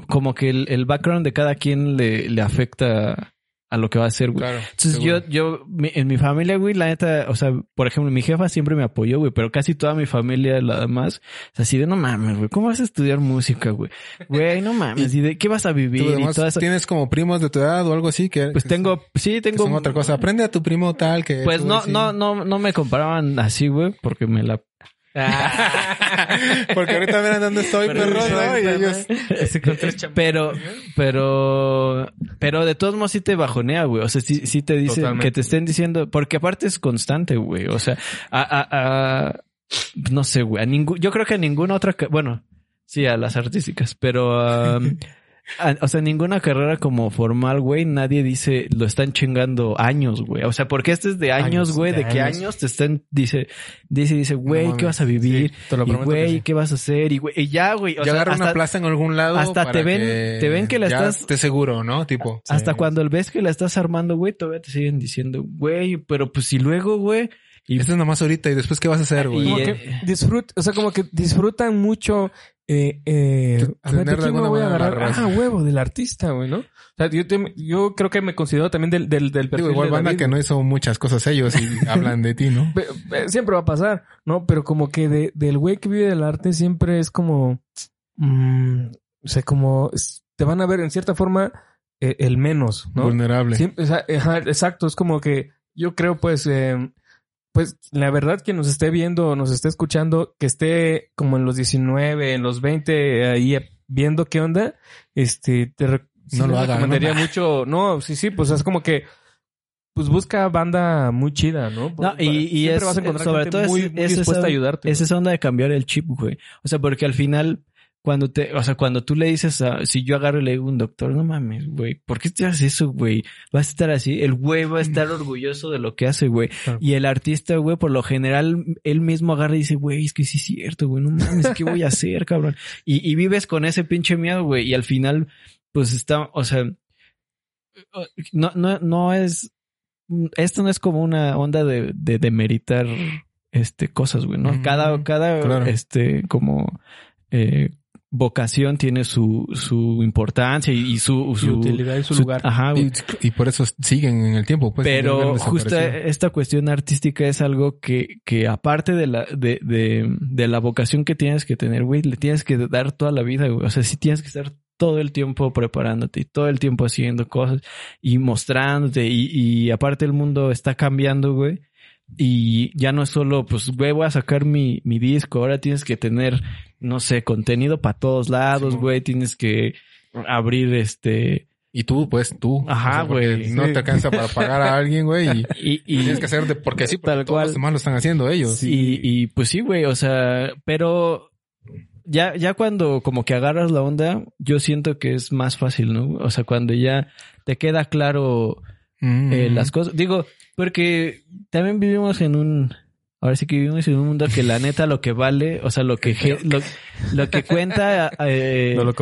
como que el, el background de cada quien le, le afecta a lo que va a hacer, güey. Claro. Entonces seguro. yo, yo, mi- en mi familia, güey, la neta, o sea, por ejemplo, mi jefa siempre me apoyó, güey, pero casi toda mi familia, la demás, es así de no mames, güey, ¿cómo vas a estudiar música, güey? Güey, no mames, (laughs) ¿y de qué vas a vivir? ¿Tú Y además eso. tienes como primos de tu edad o algo así que... Pues que tengo, sí, que tengo. son otra cosa. Aprende a tu primo tal que... Pues no, no, no, no me comparaban así, güey, porque me la, (laughs) Porque ahorita verán dónde estoy, Pero perros, ¿no? Y ellos... (laughs) Pero, pero, pero de todos modos sí te bajonea, güey. O sea, sí, sí te dicen Totalmente. que te estén diciendo, porque aparte es constante, güey. O sea, a, a, a- no sé, güey. A ningún, yo creo que a ninguna otra, bueno, sí, a las artísticas, pero, um, (laughs) o sea, ninguna carrera como formal, güey, nadie dice, lo están chingando años, güey. O sea, porque este es de años, güey, de, de qué años. te están, dice, dice, dice, güey. ¿qué vas a vivir? Sí, te lo y güey, sí. ¿qué vas a hacer? Y güey, y ya, güey. O ya sea, agarra una hasta- plaza en algún lado hasta para te ven- que te ven que la ya estás- estés seguro, ¿no? Tipo... Hasta Sí. cuando ves que la estás armando, güey, todavía te siguen diciendo, güey, pero pues si luego, güey. Y, Esto es nomás ahorita y después ¿qué vas a hacer, güey? Eh, o sea, como que disfrutan mucho eh, eh, a ver, Tener ¿de de quién me voy a agarrar? Ah, huevo, del artista, güey, ¿no? O sea, yo, te- yo creo que me considero también del, del, del perfil Digo, igual de banda David, que no hizo muchas cosas ellos y (laughs) hablan de ti, ¿no? Siempre va a pasar, ¿no? Pero como que de, del güey que vive del arte siempre es como... mm, o sea, como... te van a ver en cierta forma eh, el menos, ¿no? Vulnerable. Siempre- o sea, ajá, exacto, es como que yo creo pues, eh, pues la verdad que nos esté viendo, nos esté escuchando, que esté como en los 19, en los 20, ahí viendo qué onda, este, te sí No lo le haga, recomendaría ¿no? mucho, no, sí, sí, pues es como que, pues busca banda muy chida, ¿no? No, y- y Siempre es- vas a encontrar sobre gente todo es- muy, muy es dispuesta esa- a ayudarte. es esa onda de cambiar el chip, güey. O sea, porque al final, cuando te, o sea, cuando tú le dices a, si yo agarro y le digo a un doctor, no mames, güey, ¿por qué te haces eso, güey? Vas a estar así, el güey va a estar (laughs) orgulloso de lo que hace, güey. Claro. Y el artista, güey, por lo general, él mismo agarra y dice, güey, es que sí es cierto, güey, no mames, ¿qué voy a hacer, cabrón? Y, y vives con ese pinche miedo, güey, y al final, pues está, o sea, no, no, no es, esto no es como una onda de, de demeritar, este, cosas, güey, ¿no? Cada, cada, Claro. este, como, eh, vocación tiene su, su importancia y, y su, su su, utilidad y su, su- lugar. Ajá. Y, y por eso siguen en el tiempo, pues. Pero justo esta cuestión artística es algo que, que aparte de la, de, de, de la vocación que tienes que tener, güey, le tienes que dar toda la vida, güey. O sea, sí tienes que estar todo el tiempo preparándote y todo el tiempo haciendo cosas y mostrándote y, y aparte el mundo está cambiando, güey. Y ya no es solo, pues, güey, voy a sacar mi, mi disco. Ahora tienes que tener, no sé, contenido para todos lados, Sí. güey. Tienes que abrir este... Y tú, pues, tú. Ajá, güey. No Sí. te alcanza para pagar a alguien, güey. (laughs) Y, Y, tienes que hacer de, porque sí, porque Tal todos cual. los demás lo están haciendo ellos. Y, y pues sí, güey, o sea, pero ya, ya cuando como que agarras la onda, yo siento que es más fácil, ¿no? O sea, cuando ya te queda claro Mm. eh, las cosas. Digo, porque también vivimos en un... Ahora sí que vivimos en un mundo que la neta lo que vale, o sea, lo que, lo, lo que cuenta (laughs) eh, no lo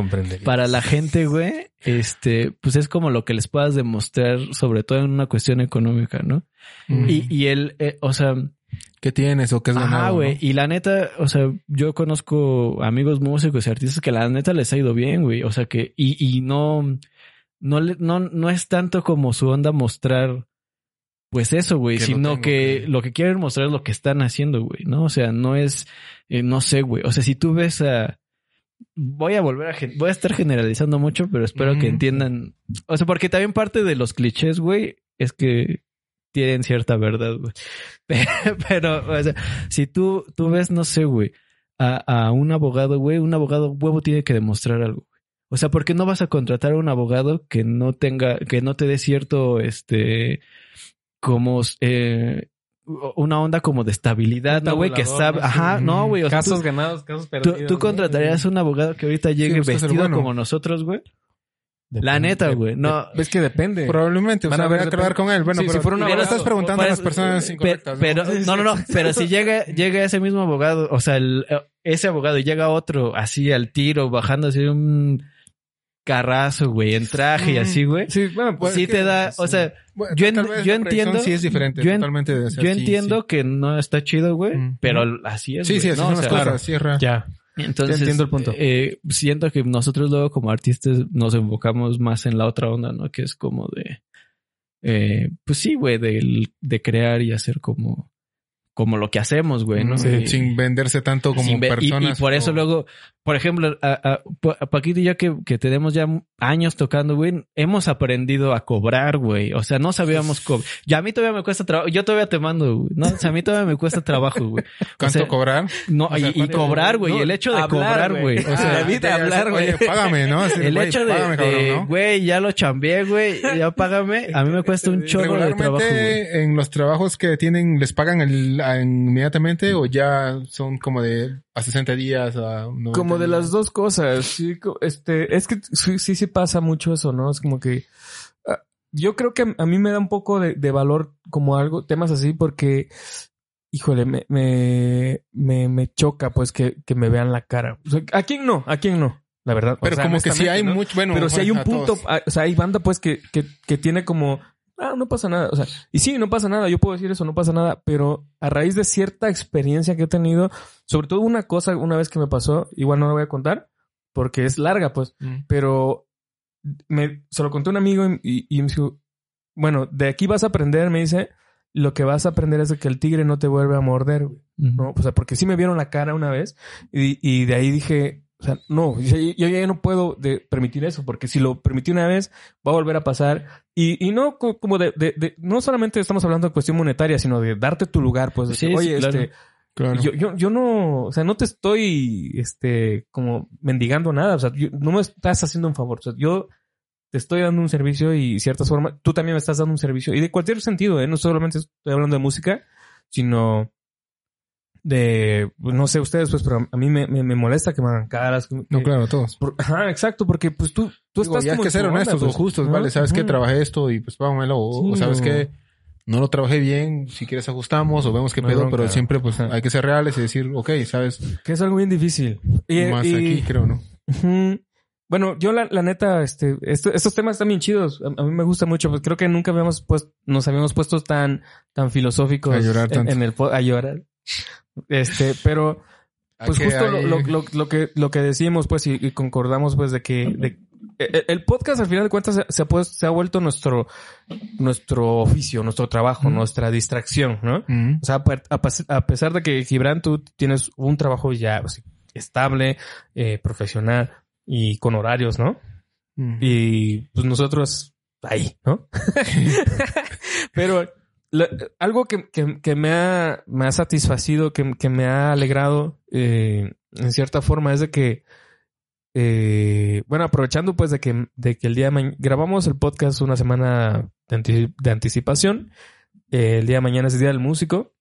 para la gente, güey, este, pues es como lo que les puedas demostrar, sobre todo en una cuestión económica, ¿no? Mm. Y, y el, eh, o sea, ¿Qué tienes o qué es Ajá, ganado? güey. ¿no? Y la neta, o sea, yo conozco amigos músicos y artistas que la neta les ha ido bien, güey. O sea que, y, y no, no, no, no es tanto como su onda mostrar, pues eso, güey, sino que, que- lo que quieren mostrar es lo que están haciendo, güey, ¿no? O sea, no es, eh, no sé, güey. O sea, si tú ves a, voy a volver a, voy a estar generalizando mucho, pero espero que entiendan. O sea, porque también parte de los clichés, güey, es que tienen cierta verdad, güey. (laughs) Pero, o sea, si tú, tú ves, no sé, güey, a, a un abogado, güey, un abogado huevo tiene que demostrar algo. O sea, ¿por qué no vas a contratar a un abogado que no tenga, que no te dé cierto, este, como, eh, una onda como de estabilidad, ¿no, güey? Que sabe, ajá, Sí. no, güey. O sea, casos tú- ganados, casos perdidos. tú ¿no? contratarías a un abogado que ahorita llegue el vestido bueno. como nosotros, güey. Depende. La neta, güey. No, Es que depende. Probablemente, o Van sea, a ver, hablar depende. con él. Bueno, Sí, pero si fuera un pero abogado, estás preguntando a las eso, personas pe- incorrectas. ¿no? Pero, (laughs) no, no, no. Pero si llega, llega ese mismo abogado, o sea, el- ese abogado y llega otro así al tiro, bajando así un carrazo, güey, en traje y así, güey. Sí, bueno, pues sí te da, o sea, Bueno, yo en- yo entiendo- Sí, es diferente. yo en- totalmente. o sea, yo sí, entiendo que no está chido, güey, Mm. pero así es. Sí, sí, así ¿no? son O las cosas. claro. Ya. Entonces, entiendo el punto. eh, siento que nosotros luego como artistas nos enfocamos más en la otra onda, ¿no? Que es como de, eh, pues sí, güey, del- de, crear y hacer como, como lo que hacemos, güey, ¿no? Sí, Y- sin venderse tanto como y- personas. Y, por eso o- luego, por ejemplo, a, a- a Paquito y yo que, que tenemos ya años tocando, güey, hemos aprendido a cobrar, güey. O sea, no sabíamos cobrar. Ya a mí todavía me cuesta trabajo. Yo todavía te mando, güey. No, o sea, a mí todavía me cuesta trabajo, güey. ¿Cuánto sea, cobrar? No, O sea, y, y ¿cuánto- cobrar, güey. no, el hecho de hablar, cobrar, güey. O sea, Ah, evita hablar, güey. Oye, págame, ¿no? (laughs) Así, el güey, hecho de, págame, cabrón, de, ¿no? güey, ya lo chambeé, güey, ya págame. A mí me cuesta un chorro de trabajo, güey. en los trabajos que tienen, ¿les pagan el, a- inmediatamente o ya son como de a 60 días? A 90 Como de días? las dos cosas. Sí, este, es que sí, sí, sí pasa mucho eso, ¿no? Es como que ah, yo creo que a mí me da un poco de, de valor como algo, temas así, porque, híjole, me, me, me, me choca pues que, que me vean la cara. O sea, ¿A quién no? ¿A quién no? La verdad. O Pero sea, como que sí hay mucho, bueno. Pero si hay un punto, ah, o sea, hay banda pues que, que, que tiene como, ah, no pasa nada. O sea, y sí, no pasa nada. Yo puedo decir eso, no pasa nada. Pero a raíz de cierta experiencia que he tenido, sobre todo una cosa, una vez que me pasó, igual no la voy a contar, porque es larga, pues, Mm. pero me, se lo conté a un amigo y, y me dijo, bueno, de aquí vas a aprender, me dice, lo que vas a aprender es de que el tigre no te vuelve a morder, güey. ¿no? O sea, porque sí me vieron la cara una vez y, y de ahí dije, o sea, no, yo, yo ya no puedo de permitir eso, porque si lo permití una vez, va a volver a pasar. Y, y no co- como de, de- de- no solamente estamos hablando de cuestión monetaria, sino de darte tu lugar, pues, Sí, sí, oye, claro. este, Claro. yo, yo, yo no, o sea, no te estoy, este, como mendigando nada, o sea, yo- no me estás haciendo un favor, o sea, yo te estoy dando un servicio y ciertas formas, tú también me estás dando un servicio y de cualquier sentido, ¿eh? No solamente estoy hablando de música, sino de, no sé ustedes, pues, pero a mí me, me, me molesta que me hagan caras. que- No, que- claro, todos. por- ajá, exacto, porque pues tú, tú Digo, estás ya hay como que en ser honestos pues, o justos, ¿no? ¿vale? ¿Sabes que Ujú. trabajé esto y pues págamelo? O, Sí, o sabes o- que no lo trabajé bien, si quieres ajustamos o vemos qué No hay pedo, bronca. pero siempre pues hay que ser reales y decir, ok, ¿sabes? Que es algo bien difícil. Y, Más y- aquí, creo, ¿no? Bueno, yo la, la neta, este, esto- estos temas están bien chidos. A, a mí me gusta mucho. Pues creo que nunca habíamos puesto, nos habíamos puesto tan, tan filosóficos A llorar en, tanto. en el a llorar. Este, pero pues justo lo, hay- lo, lo, lo que lo que decimos, pues, y, y concordamos, pues, de que de- el, el podcast al final de cuentas se, se ha, se ha vuelto nuestro nuestro oficio, nuestro trabajo, nuestra distracción, ¿no? O sea, a, pesar de que Gibran, tú tienes un trabajo ya pues, estable, eh, profesional y con horarios, ¿no? Y pues nosotros ahí, ¿no? (laughs) (laughs) Pero la- algo que, que- me, ha, me ha satisfacido, que, que me ha alegrado eh, en cierta forma es de que, eh, bueno, aprovechando pues de que, de que el día de mañana grabamos el podcast una semana de, de anticipación, eh, el día de mañana es el día del músico,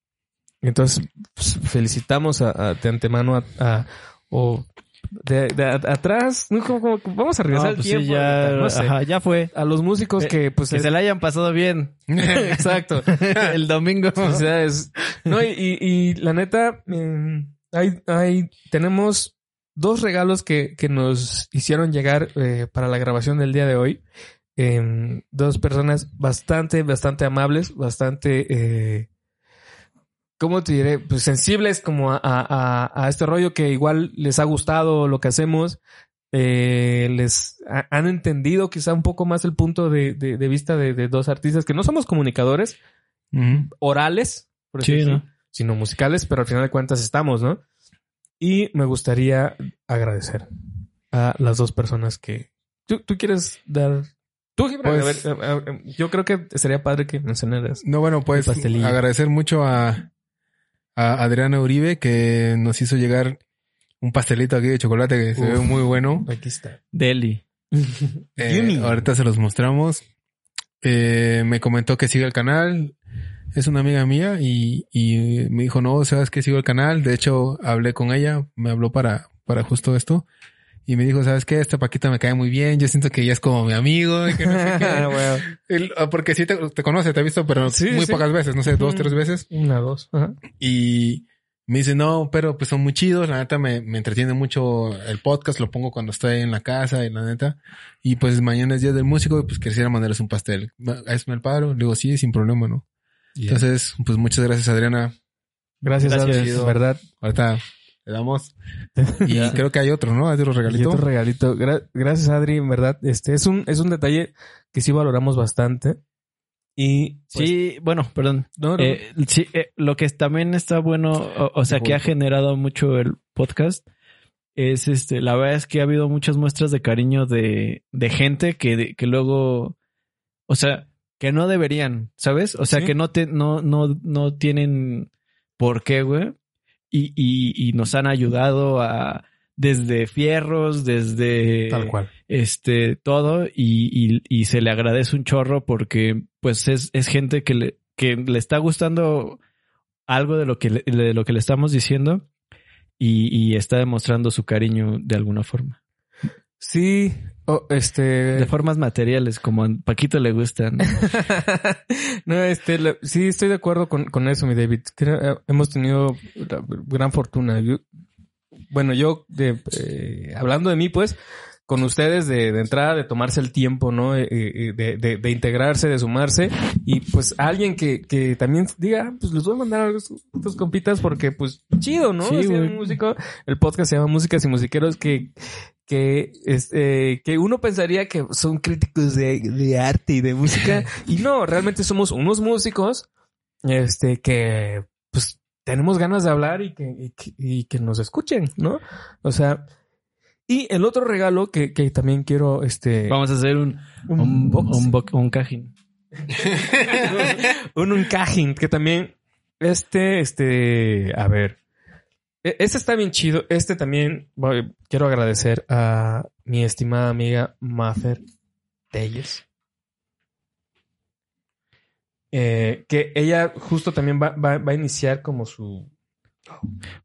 entonces pues, felicitamos a, de antemano a, a- o de, de atrás, ¿no? Como- como- vamos a regresar No, el pues tiempo, sí, ya, no sé. ajá, ya fue. a los músicos Eh, que pues Que se la hayan pasado bien. (laughs) (laughs) exacto El domingo. Felicidades. No, y, y- y la neta, eh, hay, hay, tenemos dos regalos que, que nos hicieron llegar eh, para la grabación del día de hoy. Eh, dos personas bastante, bastante amables, bastante, eh, ¿cómo te diré? Pues sensibles como a, a- a- este rollo que igual les ha gustado lo que hacemos. Eh, les ha- han entendido quizá un poco más el punto de, de- de vista de, de dos artistas que no somos comunicadores, orales, por sino musicales, pero al final de cuentas estamos, ¿no? Y me gustaría agradecer a las dos personas que... ¿Tú, tú quieres dar... Tú, Gibran, Pues- a ver, yo creo que sería padre que mencionaras. No, bueno, pues agradecer mucho a, a Adriana Uribe que nos hizo llegar un pastelito aquí de chocolate que se ve muy bueno. Aquí está. Deli. (laughs) Eh, ahorita se los mostramos. Eh, me comentó que sigue el canal. Es una amiga mía y, y me dijo, no, sabes que sigo el canal. De hecho, hablé con ella, me habló para, para justo esto. Y me dijo, ¿sabes qué? Esta Paquita me cae muy bien. Yo siento que ella es como mi amigo. y que no sé qué". (laughs) Bueno, El- ah, porque sí te, te conoce, te ha visto, pero Sí, muy sí. pocas veces, no sé, dos, tres veces. una, dos. Ajá. Y me dice, no, pero pues son muy chidos. La neta me, me entretiene mucho el podcast. Lo pongo cuando estoy en la casa y la neta. Y pues mañana es día del músico y pues quisiera mandarles un pastel. ¿Es el paro? Le digo, sí, sin problema, ¿no? Entonces, pues muchas gracias, Adriana. Gracias, Gracias. Verdad. Ahorita le damos. (laughs) Y creo que hay otro, ¿no? Hay otro Y regalito. otro regalito. Gra- gracias, Adri, en verdad. Este es un, es un detalle que sí valoramos bastante. Y pues, Sí, bueno, perdón. no, no, Eh, sí, eh, lo que también está bueno, o, o sea, que ha generado mucho el podcast, es este, la verdad es que ha habido muchas muestras de cariño de, de gente que, que luego, o sea, que no deberían, ¿sabes? O sea, Sí. que no te, no, no, no tienen por qué, güey. Y, y, y nos han ayudado a, desde fierros, desde Tal cual. este, todo, y, se le agradece un chorro porque, pues, es, es gente que le, que le está gustando algo de lo que le, de lo que le estamos diciendo y, y está demostrando su cariño de alguna forma. Sí, oh, este... De formas materiales, como a Paquito le gustan. (laughs) no, este, la- sí, estoy de acuerdo con, con eso, mi David. Creo, eh, hemos tenido gran fortuna. Yo- bueno, yo, de, eh, hablando de mí, pues, con ustedes de, de entrada, de tomarse el tiempo, ¿no? Eh, de, de, de integrarse, de sumarse. Y pues alguien que, que también diga, "Ah, pues les voy a mandar a estos compitas porque, pues, chido, ¿no? Sí, músico. El podcast se llama Músicas y Musiqueros que, que, este, que uno pensaría que son críticos de, de arte y de música. (laughs) y no, realmente somos unos músicos, este, que, pues, tenemos ganas de hablar y que, y que, y que nos escuchen, ¿no? O sea, y el otro regalo que, que también quiero, este, Vamos a hacer un, un, un, bo- un cajín. (laughs) un uncajing que también este este a ver este está bien chido este también quiero agradecer a mi estimada amiga Mafer Telles Eh, que ella justo también va, va- va a iniciar como su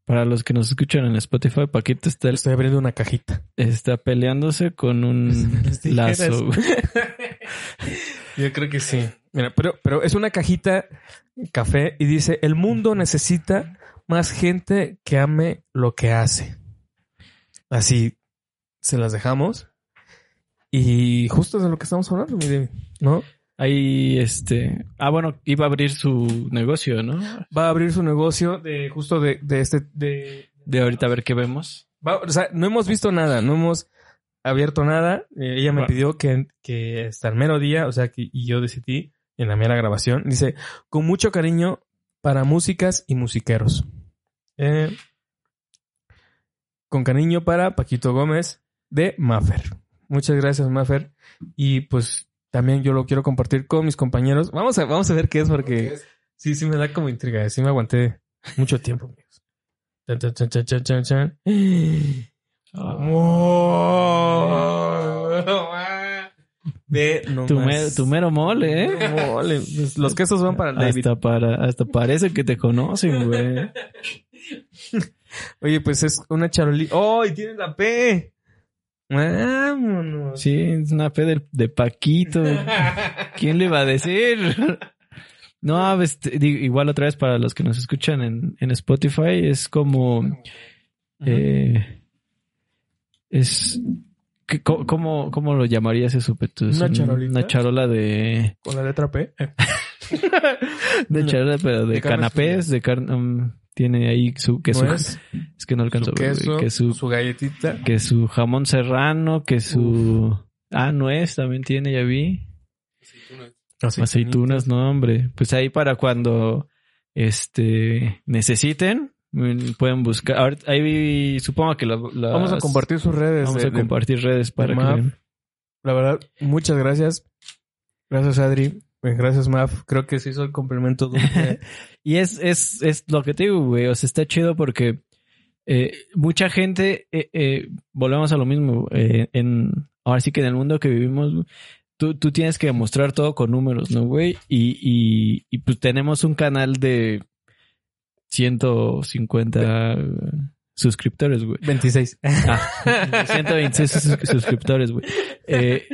Para los que nos escuchan en Spotify, Paquito está, estoy abriendo una cajita está peleándose con un (laughs) lazo. (laughs) Yo creo que sí. Mira, pero, pero es una cajita café y dice, el mundo necesita más gente que ame lo que hace. Así se las dejamos. Y justo es de lo que estamos hablando, mi David, ¿no? Ahí, este... Ah, bueno, iba a abrir su negocio, ¿no? Va a abrir su negocio de justo de, de este... De, De ahorita a ver qué vemos. va- o sea, no hemos visto nada, no hemos abierto nada. Eh, ella me pidió que, que hasta el mero día, o sea, que, y yo decidí en la mera grabación, dice, con mucho cariño para músicas y musiqueros. Eh, con cariño para Paquito Gómez de Maffer. Muchas gracias, Maffer. Y pues también yo lo quiero compartir con mis compañeros. Vamos a, vamos a ver qué es porque sí, sí me da como intriga. Sí me aguanté mucho tiempo, amigos. Chan, chan, (gasps) Ve nomás. Tu, me- tu mero mole, ¿eh? Mole. Los quesos van para el David. Hasta, para, hasta parece que te conocen, güey. (laughs) Oye, pues es una charolita. ¡Oh! Y tiene la P. Vámonos. Sí, es una fe de, de Paquito. (laughs) ¿Quién le va a decir? No, digo, igual otra vez para los que nos escuchan en, en Spotify, es como... eh, es... ¿qué- co- ¿Cómo, ¿Cómo lo llamarías eso, ¿Una un- charolita? Una charola de... Con la letra P. (laughs) De charola, pero de, canapés, de carne... um, tiene ahí su queso. (laughs) Es que no alcanzo su queso, que su, su galletita. que su jamón serrano, que su... Ah, nuez también tiene, ya vi. Aceitunas, no, hombre. Pues ahí para cuando este necesiten, pueden buscar. Ahorita- ahí supongo que la- Vamos a compartir sus redes. Vamos de- a de- compartir redes para que. La verdad, muchas gracias. Gracias, Adri. Eh, Gracias, Maf. Creo que se hizo el complemento. (laughs) Y es, es, es lo que te digo, güey. O sea, está chido porque eh, mucha gente, eh, eh, volvemos a lo mismo, en, ahora sí que en el mundo que vivimos, tú, tú tienes que demostrar todo con números, ¿no, güey? Y, y, y pues tenemos un canal de 150 suscriptores, güey. 26. Ah, 126 sus- suscriptores, güey. Eh,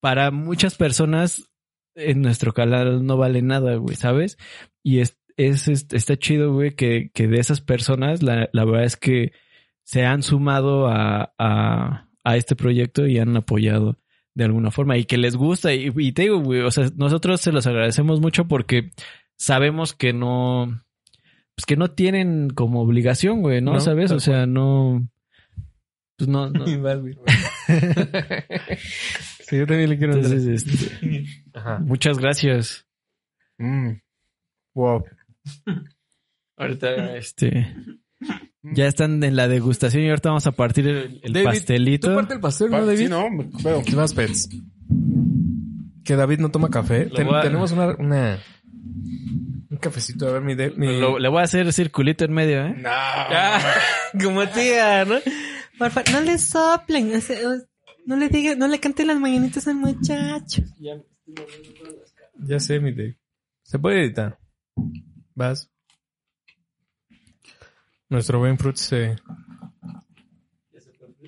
para muchas personas en nuestro canal no vale nada, güey, ¿sabes? Y es, es, es- está chido, güey, que, que de esas personas, la, la verdad es que se han sumado a, a, a este proyecto y han apoyado de alguna forma y que les gusta. Y, y te digo, güey, o sea, nosotros se los agradecemos mucho porque sabemos que no, pues que no tienen como obligación, güey, ¿no? No, ¿Sabes? O sea, no, pues no, no. (laughs) Igual, güey. (laughs) sí, yo también le quiero. Entonces, este, (laughs) Ajá. muchas gracias. Mm. Wow. Ahorita, este, Ya están en la degustación y ahorita vamos a partir el, el David, pastelito. ¿Tú parte el pastel, no, David? Sí, no, pero ¿Qué más, Pets? Que David no toma café. Ten- voy a- Tenemos una, una- Un cafecito. A ver, mi... de- mi... Lo- le voy a hacer circulito en medio, ¿eh? Ah, (laughs) como tía, ¿no? Por favor, no le soplen. o sea, o- No le digan, no le canten las mañanitas al muchacho. Ya sé, mi Dave. Se puede editar. Vas. Nuestro buen Fruit se...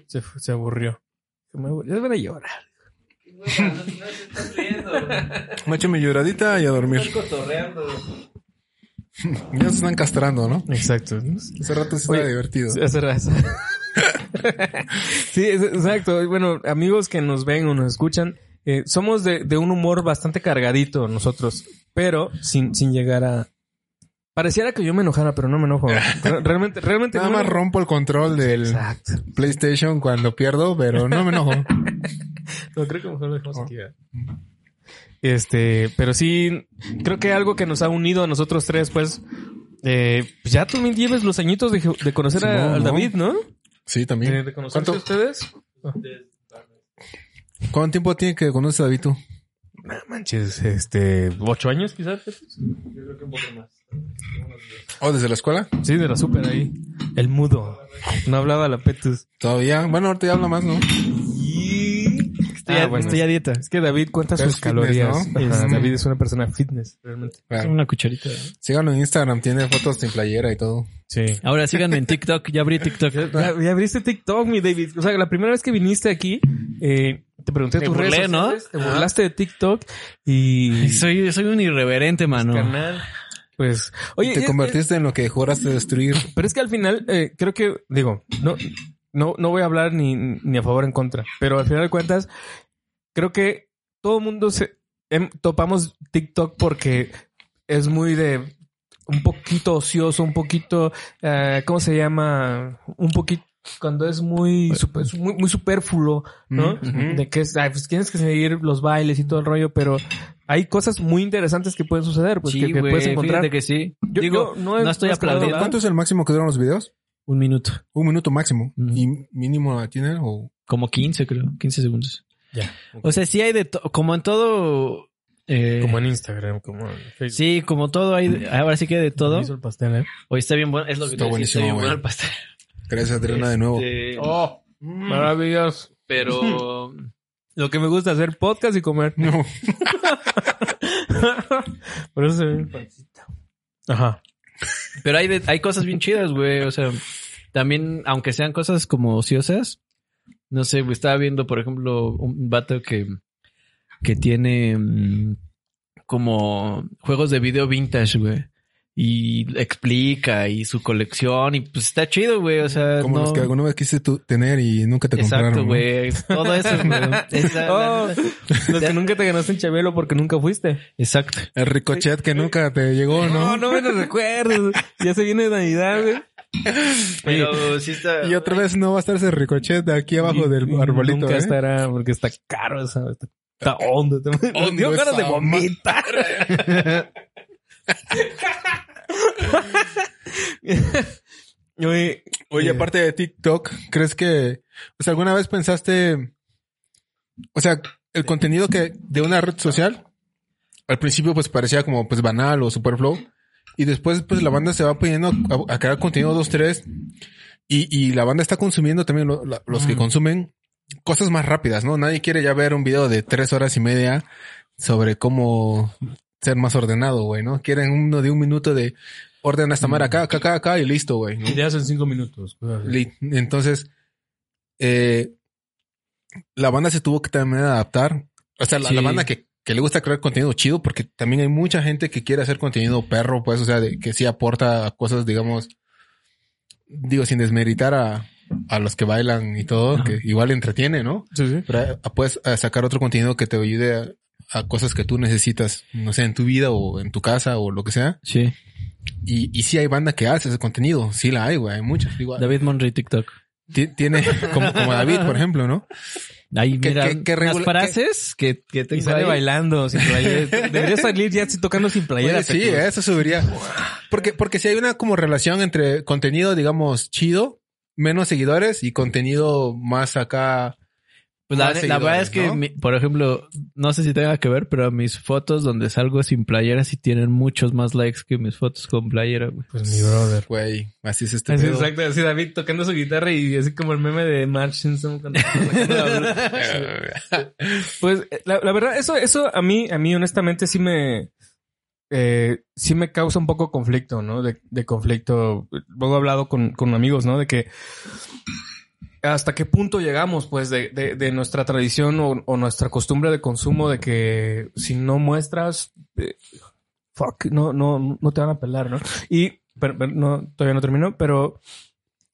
Se, se aburrió. Se. Ya van a llorar. me echo mi lloradita y a dormir. (laughs) Ya se están castrando, ¿no? Exacto. Hace rato sí Oye, divertido. Hace rato. (laughs) sí, es- exacto. Bueno, amigos que nos ven o nos escuchan, eh, somos de, de un humor bastante cargadito nosotros, pero sin, sin llegar a... Pareciera que yo me enojara, pero no me enojo. Realmente, realmente Nada no más me- rompo el control del Exacto. PlayStation cuando pierdo, pero no me enojo. (laughs) No, creo que mejor lo dejamos Oh. aquí. Este, pero sí, creo que algo que nos ha unido a nosotros tres, pues, eh, ya también lleves los añitos de, de conocer a- al. David, ¿no? Sí, De, también. de conocerse ¿Cuánto, ustedes. ¿Cuánto tiempo tiene que conocer a David tú? No manches, este, ocho años quizás. Yo creo que un poco más. ¿O desde la escuela? Sí, de la super ahí. El mudo. No hablaba la Petus. Todavía. Bueno, ahorita ya habla más, ¿no? Estoy, Ah, a, bueno. estoy a dieta. Es que David cuenta Es sus fitness, calorías. ¿no? Ajá, Es- David es una persona fitness, realmente. Claro. Una cucharita. Síganlo en Instagram, tiene fotos sin playera y todo. Sí. Ahora síganme en TikTok. Ya abrí TikTok. Ya, ya abriste TikTok, mi David. O sea, la primera vez que viniste aquí, eh, te pregunté tus burlé, redes ¿no? Te burlaste de TikTok y... Soy, soy un irreverente, mano. canal. Pues, oye, te eh, convertiste en lo que juraste destruir. eh, pero es que al final, eh, creo que, digo, no, no, no voy a hablar ni, ni a favor ni en contra, pero al final de cuentas, creo que todo el mundo se em, topamos TikTok porque es muy de un poquito ocioso, un poquito, eh, ¿cómo se llama? Un poquito cuando es muy, super- es muy, muy superfluo, ¿no? De que es, ay, pues tienes que seguir los bailes y todo el rollo, pero hay cosas muy interesantes que pueden suceder, pues que, que puedes encontrar. fíjate que sí. Yo- Digo, yo no, estoy no aplaudiendo. ¿Cuánto es el máximo que duran los videos? Un minuto. Un minuto máximo. ¿Y mínimo la tiene o...? Como 15, creo. 15 segundos. Ya. O sea, sí hay de todo. Como en todo... eh, Como en Instagram, como en Facebook. Sí, como todo hay... de- Ahora sí que hay de todo. Hizo el pastel, ¿eh? Hoy está bien bueno. Es lo que Está te decía, está buenísimo, bien güey. bueno el pastel. Gracias, Adriana, de nuevo. Este, Oh, maravilloso. Pero... (laughs) Lo que me gusta hacer podcast y comer. No. (laughs) Por eso se ve mi pancita. Ajá. Pero hay, de- hay cosas bien chidas, güey. O sea, también, aunque sean cosas como ociosas, no sé, güey, estaba viendo, por ejemplo, un vato que, que tiene mm, como juegos de video vintage, güey. Y explica y su colección y pues está chido, güey. O sea, Como no... los que alguna vez quisiste tú tener y nunca te Exacto, compraron. ¿no? güey. Todo eso, (laughs) la Oh, los que nunca te ganaste en Chabelo porque nunca fuiste. Exacto. El ricochet que nunca te llegó, No, ¿no? no me lo recuerdo. Ya se viene Navidad, güey. Pero sí está... Y otra vez no va a estar ese ricochet de aquí abajo Y- del arbolito, Nunca ¿eh? estará porque está caro esa. Está, está hondo. Hondo (laughs) dio ganas de vomitar. (laughs) (laughs) Oye, Oye, eh, aparte de TikTok, ¿crees que, o sea, alguna vez pensaste, o sea, el contenido que de una red social, al principio pues parecía como pues banal o superflow, y después pues la banda se va poniendo a, a crear contenido dos, tres, y, y la banda está consumiendo también lo- la- los que consumen cosas más rápidas, ¿no? Nadie quiere ya ver un video de tres horas y media sobre cómo ser más ordenado, güey, ¿no? Quieren uno de un minuto de ordena esta madre acá, acá, acá, acá y listo, güey. ¿no? ideas en cinco minutos. Entonces, eh, la banda se tuvo que también adaptar. O sea, la, Sí. la banda que, que le gusta crear contenido chido, porque también hay mucha gente que quiere hacer contenido perro, pues, o sea, de, que sí aporta cosas, digamos, digo, sin desmeritar a, a los que bailan y todo, que igual entretiene, ¿no? Sí, sí. Pero eh, puedes eh, sacar otro contenido que te ayude a, cosas que tú necesitas, no sé, en tu vida o en tu casa o lo que sea. Sí. Y, y sí hay banda que hace ese contenido. Sí la hay, güey. Hay muchas. Digo, David Monrey TikTok. Ti- tiene (laughs) como, como David, por ejemplo, ¿no? Ahí, ¿Qué- mira, qué- qué las frases que, que Y tengo sale ahí. bailando sin playera. (laughs) Debería salir ya tocando sin playera. Oye, sí, eso subiría. Porque, porque si hay una como relación entre contenido, digamos, chido, menos seguidores y contenido más acá. Pues la, verdad es que, seguidores, ¿no? mi- por ejemplo, no sé si tenga que ver, pero mis fotos donde salgo sin playera sí tienen muchos más likes que mis fotos con playera, güey. Pues mi brother. Güey, así es este Así, pedo. exacto, así David tocando su guitarra y así como el meme de cuando (laughs) Pues eh, la, la verdad, eso, eso a mí, a mí honestamente sí me, eh, sí me causa un poco conflicto, ¿no? De, de conflicto. Luego he hablado con, con amigos, ¿no? De que hasta qué punto llegamos, pues, de, de, de nuestra tradición o, o nuestra costumbre de consumo de que si no muestras, eh, fuck, no, no, no te van a pelar, ¿no? Y, pero, pero no, todavía no terminó, pero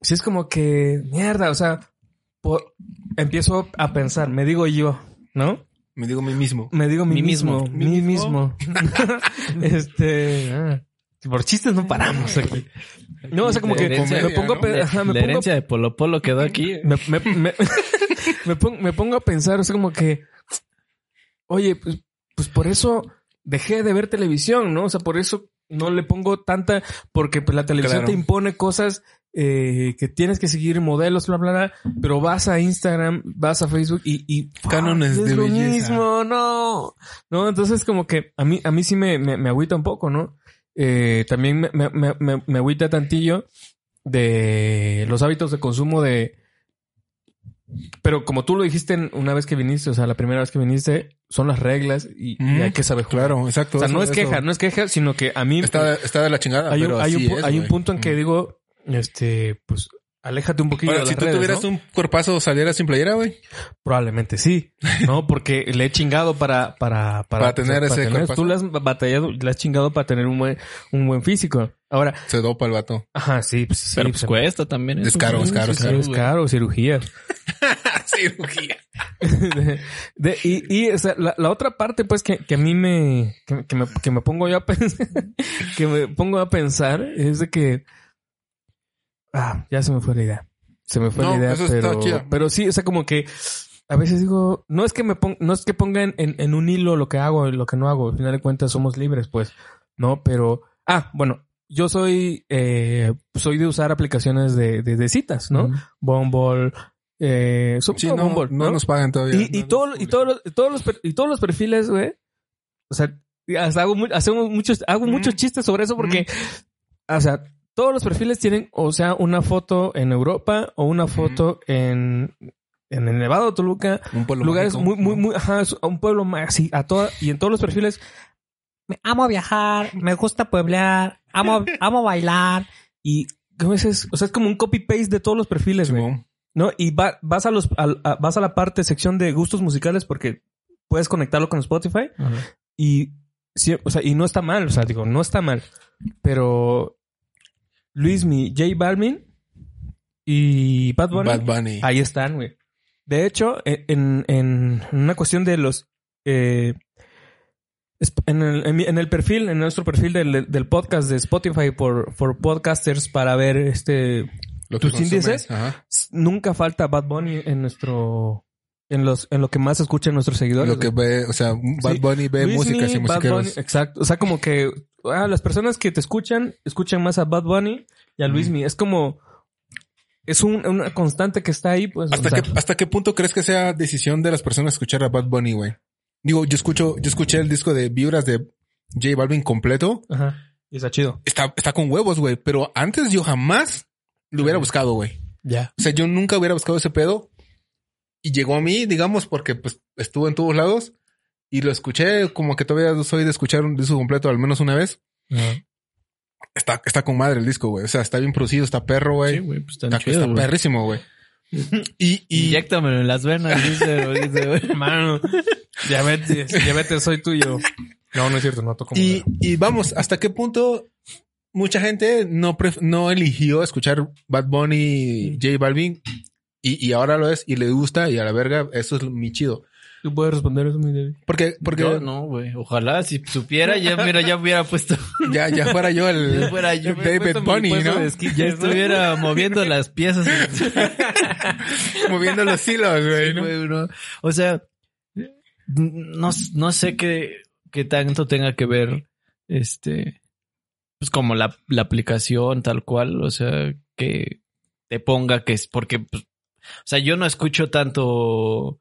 sí es como que, mierda, o sea, po- empiezo a pensar, me digo yo, ¿no? Me digo a mí mismo. Me digo mí Mí mismo, mismo. mí mismo. (laughs) (laughs) este, ah, por chistes no paramos aquí. (laughs) No, o sea, como que herencia, me pongo a ¿no? pe- La, herencia de Polo Polo quedó aquí. me, me, me, (laughs) me pongo, me pongo a pensar, o sea, como que, oye, pues, pues por eso dejé de ver televisión, ¿no? O sea, por eso no le pongo tanta, porque pues la televisión Claro. te impone cosas eh, que tienes que seguir modelos, bla, bla, bla, pero vas a Instagram, vas a Facebook y, y Cánones es de lo belleza. mismo, no, no, entonces como que a mí, a mí sí me, me, me agüita un poco, ¿no? Eh, también me, me, me, me- agüita tantillo de los hábitos de consumo de... Pero como tú lo dijiste una vez que viniste, o sea, la primera vez que viniste, son las reglas y, y Mm, hay que saber jugar. Claro, exacto. O sea, no es queja, eso no es queja, sino que a mí Está, está de la chingada, hay, un, pero hay, un, así pu- es, hay un punto en que Mm. digo, este, pues, aléjate un poquillo Ahora, de si las tú redes, tuvieras ¿no? un cuerpazo, salieras sin playera, güey. Probablemente sí, ¿no? Porque le he chingado para, para, Para tener ese cuerpazo. Tú le has batallado, le has chingado para tener un buen, un buen físico. Ahora, Se dopa el vato. ajá, sí, pues, sí, Pero pues, cuesta también. Es caro, es caro, es caro, es caro, cirugía. (laughs) Cirugía. De- (laughs) de- y, y o sea, la, la otra parte, pues, que, que a mí me que, que me, que me pongo yo a (laughs) pensar, que me pongo a pensar, es de que, ah, ya se me fue la idea. Se me fue No, la idea, eso está pero, chido. pero sí, o sea, como que a veces digo, no es que me ponga, no es que ponga en, un hilo lo que hago y lo que no hago. Al final de cuentas somos libres, pues, no, pero, ah, bueno, yo soy, eh, soy de usar aplicaciones de, de, de citas, ¿no? Ujú. Bumble, eh, Sí, no, Bumble, no nos pagan todavía. y, y, No, todo, no, y, todos los, y todos los per- y todos los perfiles, güey. O sea, hasta hago, hacemos muchos, hago muchos chistes sobre eso porque, o sea, todos los perfiles tienen, o sea, una foto en Europa o una foto en, en el Nevado, Toluca, Un pueblo lugares mágico, muy, muy, muy, ajá, es un pueblo más, así, a toda, y en todos los perfiles, Me amo viajar, me gusta pueblear, amo, (laughs) amo bailar. y, ¿cómo dices? O sea, es como un copy-paste de todos los perfiles, güey. ¿no? Y va- vas a los a- vas a la parte sección de gustos musicales porque puedes conectarlo con Spotify y sí, o sea, y no está mal, o sea, digo, no está mal, pero Luismi, J Balvin y Bad Bunny, Bad Bunny. ahí están, güey. De hecho, e- en, en una cuestión de los eh, en el, en el perfil, en nuestro perfil del, del podcast de Spotify por, por podcasters para ver este Lo tus consumes, índices. Ajá. nunca falta Bad Bunny en nuestro en los en lo que más escuchan nuestros seguidores. Lo que ve, o sea, Bad Sí. Bunny ve Luismi, músicas y. Bunny, exacto. O sea, como que ah, las personas que te escuchan escuchan más a Bad Bunny y a Luismi. Es como es un- una constante que está ahí, pues. ¿Hasta o sea, qué, ¿Hasta qué punto crees que sea decisión de las personas escuchar a Bad Bunny, güey? Digo, yo escucho, yo escuché el disco de Vibras de J Balvin completo. Ajá. Y está chido. Está, está con huevos, güey. Pero antes yo jamás lo hubiera buscado, güey. Ya. O sea, yo nunca hubiera buscado ese pedo. Y llegó a mí, digamos, porque pues estuvo en todos lados. Y lo escuché como que todavía soy de escuchar un disco completo al menos una vez. Está, está con madre el disco, güey. O sea, está bien producido, está perro, güey. Sí, güey, pues está, está chido, está güey. perrísimo, güey. (laughs) Y, y Inyéctamelo en las venas, dice, dice, güey. (laughs) Mano, diabetes, diabetes soy tuyo. No, no es cierto, no toco Y, y vamos, ¿hasta qué punto mucha gente no, pref- no eligió escuchar Bad Bunny, J Balvin y, y ahora lo es y le gusta y a la verga, eso es mi chido. Tú puedes responder eso, mi David. Porque, porque Yo no, güey. Ojalá si supiera, ya, mira, ya hubiera puesto. (laughs) ya, ya fuera yo el (laughs) Ya fuera yo. David Bunny, ¿no? Ya estuviera moviendo las piezas. (laughs) Moviendo los hilos, güey, ¿no? O sea, no, no sé qué, qué tanto tenga que ver este pues como la, la aplicación tal cual, o sea, que te ponga que es porque, pues, o sea, yo no escucho tanto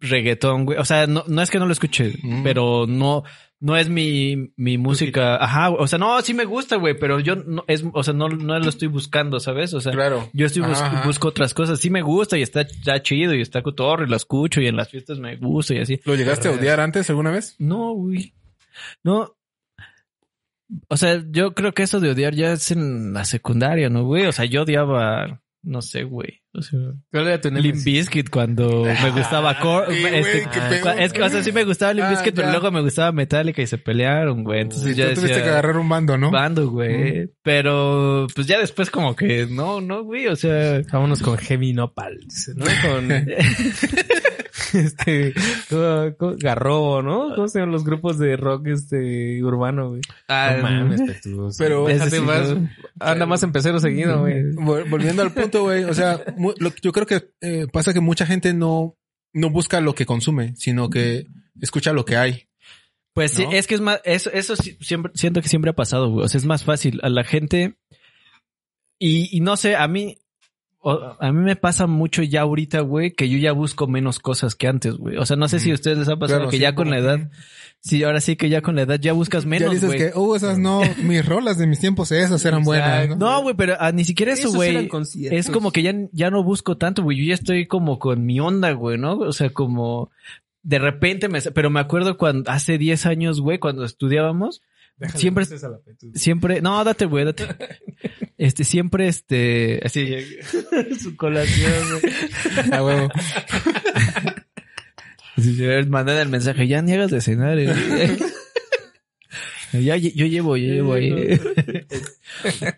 reggaetón, güey. O sea, no, no es que no lo escuche, Mm. pero no, no es mi, mi música. Ajá, o sea, no, sí me gusta, güey, pero yo no, es, o sea, no, no lo estoy buscando, ¿sabes? O sea, Claro. yo estoy bus- Ajá, ajá. busco otras cosas. Sí me gusta y está, está chido y está cotorro y lo escucho y en las fiestas me gusta y así. ¿Lo llegaste a odiar antes alguna vez? No, güey. No. O sea, yo creo que eso de odiar ya es en la secundaria, ¿no, güey? O sea, yo odiaba, no sé, güey. O sea, ¿Cuál era tu Limp? Bizkit cuando me gustaba (laughs) Cor- Sí, este, pedo. es que o sea sí me gustaba Limp Ah, Bizkit pero luego me gustaba Metallica y se pelearon güey entonces Sí, ya tú tuviste decía que agarrar un bando, ¿no? bando güey pero pues ya después como que no no güey o sea Vámonos con Heavy Nopal, ¿no? (laughs) Con (laughs) este co- Garrobo, ¿no? ¿Cómo se llaman los grupos de rock este urbano, güey? ah, no mames. (laughs) Pero- Déjate Ese sí, más, ¿no? anda más en pecero seguido, güey. Vol- Volviendo al punto, güey. O sea, lo- yo creo que eh, pasa que mucha gente no, no busca lo que consume, sino que escucha lo que hay. Pues sí, es que es más, eso, eso siempre, siento que siempre ha pasado, güey. O sea, es más fácil. A la gente. Y, y no sé, a mí. A mí me pasa mucho ya ahorita, güey, que yo ya busco menos cosas que antes, güey. O sea, no sé si a ustedes les ha pasado Claro, que sí, ya con la edad. Sí, ahora sí que ya con la edad ya buscas menos, ya dices güey. que, oh, esas no, (laughs) mis rolas de mis tiempos, esas eran buenas. ¿no? No, güey, pero ah, ni siquiera eso, güey. Es como que ya, ya no busco tanto, güey. Yo ya estoy como con mi onda, güey, ¿no? O sea, como de repente me... Pero me acuerdo cuando hace 10 años, güey, cuando estudiábamos, Déjale siempre- a la siempre... No, date, güey, date. (laughs) Este, siempre, este... Así, (laughs) su colación. A huevo. Mandan el mensaje, ya niegas de cenar. eh. Ya, yo llevo, yo llevo ahí.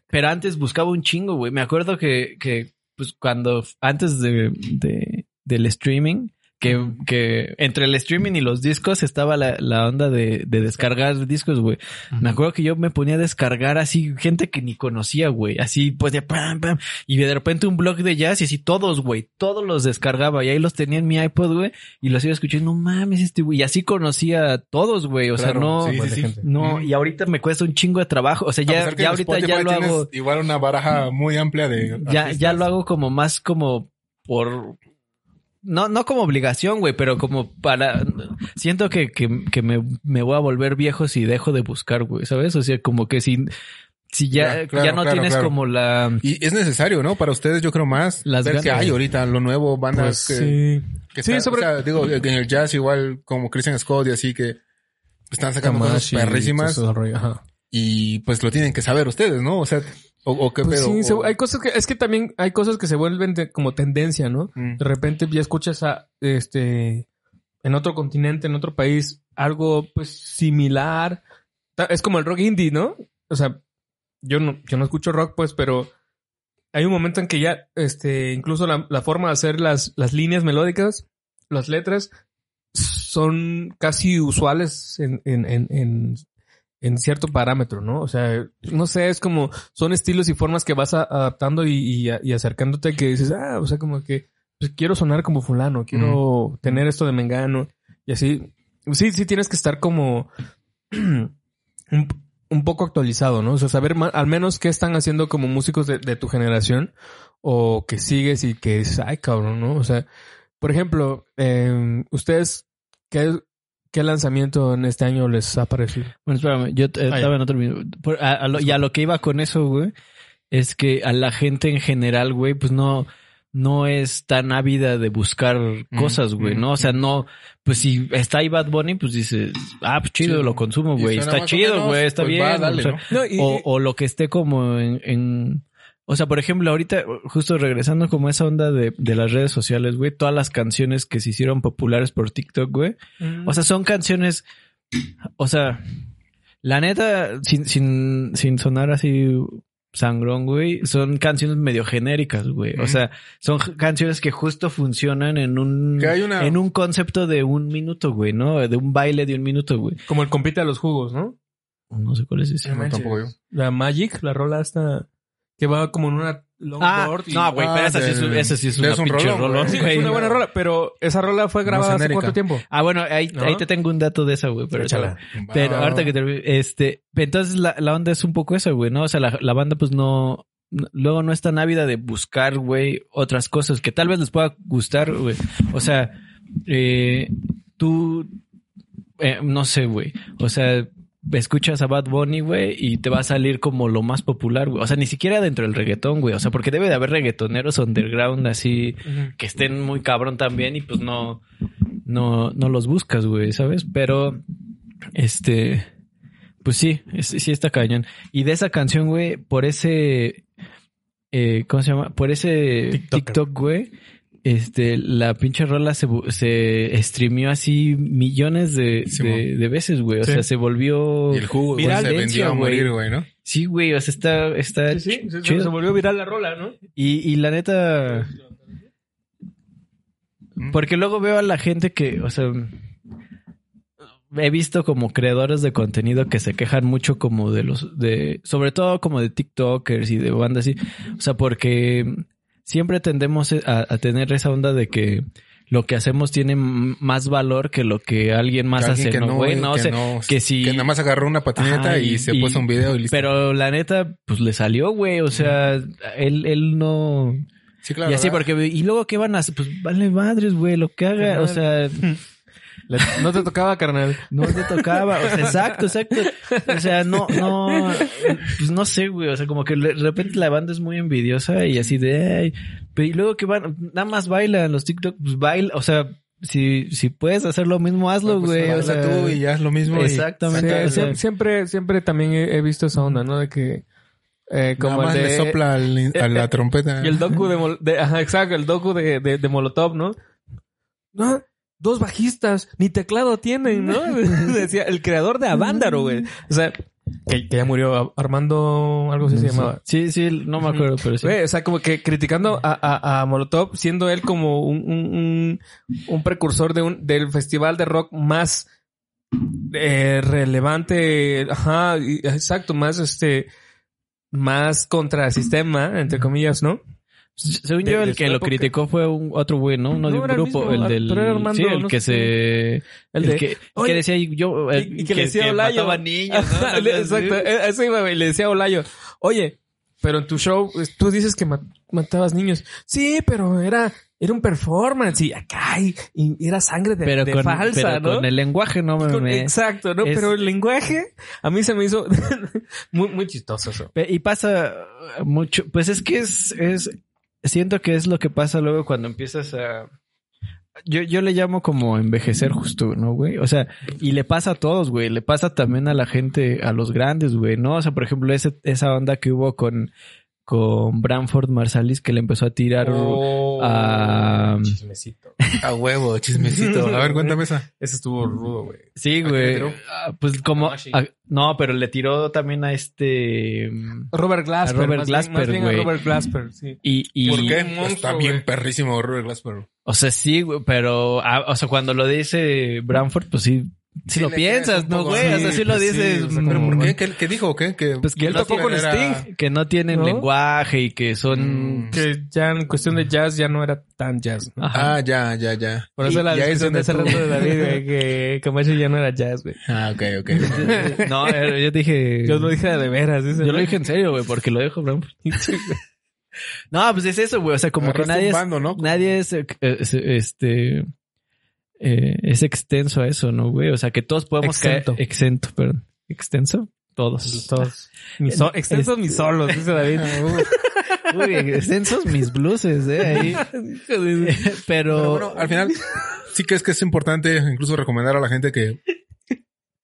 Pero antes buscaba un chingo, güey. Me acuerdo que, que pues cuando, antes de, de- del streaming, que, que entre el streaming y los discos estaba la, la onda de, de descargar discos, güey. Me acuerdo que yo me ponía a descargar así gente que ni conocía, güey. Así pues de pam, pam. Y de repente un blog de jazz y así todos, güey. Todos los descargaba y ahí los tenía en mi iPod, güey. Y los iba escuchando. No mames, este güey. Y así conocía a todos, güey. O Claro, sea, no. sí, sí, buena sí. gente. No, y ahorita me cuesta un chingo de trabajo. O sea, ya, ya ahorita ya lo hago. Igual una baraja muy amplia de. Ya, ya lo hago como más como por. No, no como obligación, güey, pero como para. Siento que, que, que me, me voy a volver viejo si dejo de buscar, güey, ¿sabes? O sea, como que si, si ya, Ya, claro, ya no claro, tienes como la. Y es necesario, ¿no? Para ustedes, yo creo más. Las ver que hay ahorita, lo nuevo, bandas Pues que, sí. que Sí, está- sobre- o sea, digo, en el jazz igual como Christian Scott y así que están sacando cosas perrísimas y pues lo tienen que saber ustedes, ¿no? O sea, o, o qué Pues pedo. sí, o- hay cosas que, es que también hay cosas que se vuelven de- como tendencia, ¿no? Mm. De repente ya escuchas a, este, en otro continente, en otro país, algo pues similar. Es como el rock indie, ¿no? O sea, yo no, yo no escucho rock, pues, pero hay un momento en que ya, este, incluso la, la forma de hacer las, las líneas melódicas, las letras, son casi usuales en, en, en, en, en cierto parámetro, ¿no? O sea, no sé, es como, son estilos y formas que vas a- adaptando y, y, y acercándote que dices, ah, o sea, como que pues, quiero sonar como fulano, quiero tener esto de mengano y así. Sí, sí tienes que estar como (clears throat) un, un poco actualizado, ¿no? O sea, saber ma- al menos qué están haciendo como músicos de, de tu generación o que sigues y que dices, ay, cabrón, ¿no? O sea, por ejemplo, eh, ustedes, ¿qué, ¿qué lanzamiento en este año les ha parecido? Bueno, espérame, yo eh, estaba en otro minuto. Por- a- a lo- y a lo que iba con eso, güey, es que a la gente en general, güey, pues no, no es tan ávida de buscar cosas, güey, mm, ¿no? O sea, no, pues si está ahí Bad Bunny, pues dices, ah, pues chido, Sí. lo consumo, güey, está chido, güey, está pues bien. va, dale, o sea, ¿no? No, y- o, o lo que esté como en, en- o sea, por ejemplo, ahorita, justo regresando como esa onda de, de las redes sociales, güey, todas las canciones que se hicieron populares por TikTok, güey. O sea, son canciones, o sea, la neta, sin, sin, sin sonar así sangrón, güey, son canciones medio genéricas, güey. O sea, son canciones que justo funcionan en un, Que hay una- en un concepto de un minuto, güey, ¿no? De un baile de un minuto, güey. como el compite a los jugos, ¿no? No sé cuál es ese. No, tampoco yo. La Magic, la rola esta que va como en una Longboard. y- no, güey, Ah, pero esa sí es, del- esa sí es es una un pinche rolón, güey. rolón, Sí, es una buena rola, pero esa rola fue grabada hace cuánto tiempo. Ah, bueno, ahí, ¿No? ahí te tengo un dato de esa, güey, pero Échala. Pero Va, ahorita va. que termine, este, entonces la, la onda es un poco eso, güey, ¿no? O sea, la, la banda pues no, no- luego no es tan ávida de buscar, güey, otras cosas que tal vez les pueda gustar, güey. O sea, eh, tú, eh, no sé, güey. O sea, escuchas a Bad Bunny, güey, y te va a salir como lo más popular, güey. O sea, ni siquiera dentro del reggaetón, güey. O sea, porque debe de haber reggaetoneros underground así que estén muy cabrón también y pues no, no, no los buscas, güey, ¿sabes? Pero, este, pues sí, es- sí está cañón. Y de esa canción, güey, por ese, eh, ¿cómo se llama? Por ese. TikTok, güey, este, la pinche rola se, se streamió así millones de, Sí, de, de veces, güey. O Sí. sea, se volvió Y el jugo viral se vendió a morir, güey, ¿no? Sí, güey, o sea, está, está Sí, sí, se, chido. se volvió viral la rola, ¿no? Y, y la neta, porque luego veo a la gente que, o sea, he visto como creadores de contenido que se quejan mucho como de los, de, sobre todo como de TikTokers y de bandas así. O sea, porque siempre tendemos a, a tener esa onda de que lo que hacemos tiene más valor que lo que alguien más Que alguien hace, que ¿no? Güey, no, que o sea, no, que si- Que nada más agarró una patineta Ajá, y, y- se y- puso un video y listo. pero la neta, pues le salió, güey. O sea, él, él no... sí, claro. y así, ¿verdad? porque, y luego, ¿qué van a hacer? Pues vale madres, güey, lo que haga. O sea, (laughs) No te tocaba, carnal. no te tocaba. O sea, exacto, exacto. O sea, no, no, pues no sé, güey. O sea, como que de repente la banda es muy envidiosa y así de, ay, pero y luego que van, nada más bailan los TikTok, pues baila, o sea, si, si puedes hacer lo mismo, hazlo, Pues, güey. o sea, tú y ya es lo mismo. y- Exactamente. o sea, siempre, siempre también he, he visto esa onda, ¿no? De que eh, Nada como más el de, le sopla al- a la trompeta. y el docu de, Mol- de- ajá, exacto, el docu de, de, de Molotov, ¿no? No, dos bajistas, ni teclado tienen, ¿no? (laughs) (laughs) Decía el creador de Avándaro, güey. O sea, que, que ya murió Armando, algo así se llamaba. Sí, sí, no me acuerdo, pero sí. Güey, o sea, como que criticando a, a, a Molotov, siendo él como un, un, un, un precursor de un, del festival de rock más eh, relevante, ajá, exacto, más este, más contrasistema, entre comillas, ¿no? Según de- yo, el que lo época. criticó fue un otro güey, ¿no? Uno de un el grupo, mismo, el del... pero era Armando, sí, el no que sé se... El El, de, que, "Oye", que decía yo... el- y, y que, le decía a Olayo. mataba niños, ¿no? Ajá, le- Exacto, eh, eso iba, güey, le decía a Olayo, oye, pero en tu show, tú dices que ma- matabas niños. Sí, pero era, era un performance y acá, y, y era sangre de, Pero, de con, falsa, pero ¿no? con el lenguaje no me... Con- me- exacto, ¿no? es- Pero el lenguaje a mí se me hizo (laughs) muy, muy chistoso eso. Y pasa mucho, pues es que es, es, siento que es lo que pasa luego cuando empiezas a, yo, yo le llamo como envejecer justo, ¿no, güey? O sea, y le pasa a todos, güey, le pasa también a la gente, a los grandes, güey, ¿no? O sea, por ejemplo, ese, esa onda que hubo con, con Branford Marsalis que le empezó a tirar Oh, a... Chismecito. a huevo, chismecito. A ver, cuéntame esa. Ese estuvo rudo, güey. Sí, ¿A quién le güey. Ah, Pues como... A- no, pero le tiró también a este... Robert Glasper. A Robert Glasper, güey. Robert Glasper, sí. Y, y, ¿Por qué? monstruo, Está bien perrísimo Robert Glasper. O sea, sí, güey, pero, ah, o sea, cuando lo dice Branford, pues sí, Sí lo piensas, ¿no, güey? o sea, sí, lo sí, dices. o sea, ¿Pero por qué? ¿Qué, qué dijo qué? Que, Pues que él tocó con Sting. Que no tienen ¿No? lenguaje y que son... Mm. Que ya en cuestión de jazz ya no era tan jazz. ¿no? Ajá. Ah, ya, ya, ya. Por eso Y- la es discusión de tú- rato de David, güey, que Camacho ya no era jazz, güey. Ah, ok, ok. (laughs) no, eh, yo dije... Yo lo dije de veras. Yo lo dije en serio, güey, porque lo dijo Branford. (laughs) no, pues es eso, güey. O sea, como que nadie bando, ¿no? nadie es, eh, es, este... eh, es extenso a eso, ¿no, güey? O sea, que todos podemos Exento. caer... Exento, perdón. ¿Extenso? Todos. Todos. (laughs) Ni so- extensos ni solos, dice David. (laughs) Muy bien, extensos mis bluses, ¿eh? Ahí. (laughs) Pero, Pero bueno, al final sí que es que es importante incluso recomendar a la gente que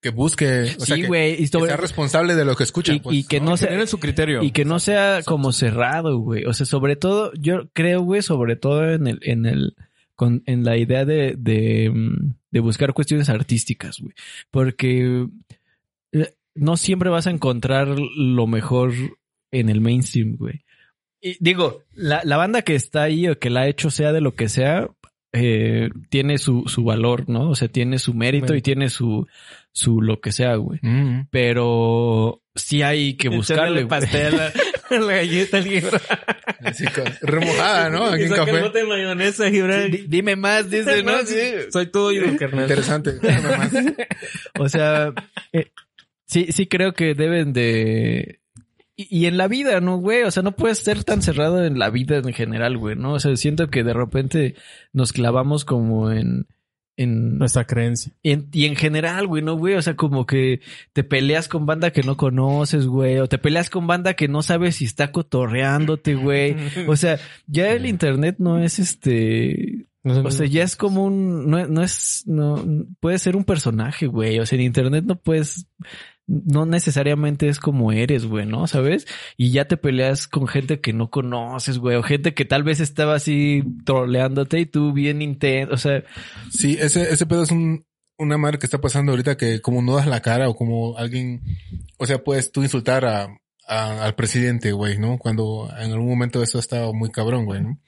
que busque, o sea, sí, que. Y, que sea responsable de lo que escucha. y, pues, y que no, sea, Tener su criterio. y que no sea como cerrado, güey. O sea, sobre todo, yo creo, güey, sobre todo en el, en el, con, en la idea de, de, mm, de buscar cuestiones artísticas, güey. Porque eh, no siempre vas a encontrar lo mejor en el mainstream, güey. Y digo, la, la banda que está ahí o que la ha hecho, sea de lo que sea, eh, tiene su, su valor, ¿no? O sea, tiene su mérito y tiene su, su lo que sea, güey. Mm. Pero sí hay que buscarle. Pastel (laughs) (laughs) la galleta al Gibran. (laughs) Así con, remojada, ¿no? (laughs) Aquí Y en café. bote de mayonesa, Gibran. Di- Dime más, dice, ¿no? Sí. Soy todo yo, carnal. Interesante. Más. O sea, eh, sí, sí creo que deben de... Y, y en la vida, ¿no, güey? O sea, no puedes ser tan cerrado en la vida en general, güey, ¿no? O sea, siento que de repente nos clavamos como en... en Nuestra creencia. y en, y en general, güey, ¿no, güey? O sea, como que te peleas con banda que no conoces, güey. O te peleas con banda que no sabes si está cotorreándote, güey. (laughs) O sea, ya el internet no es este... O sea, ya es como un, no, no es, no, puede ser un personaje, güey. O sea, en internet no puedes, no necesariamente es como eres, güey, ¿no? ¿Sabes? Y ya te peleas con gente que no conoces, güey. O gente que tal vez estaba así troleándote y tú bien intenso. O sea, Sí, ese, ese pedo es un, una madre que está pasando ahorita que como no das la cara o como alguien, o sea, puedes tú insultar a, a- al presidente, güey, ¿no? Cuando en algún momento eso ha estado muy cabrón, güey, ¿no?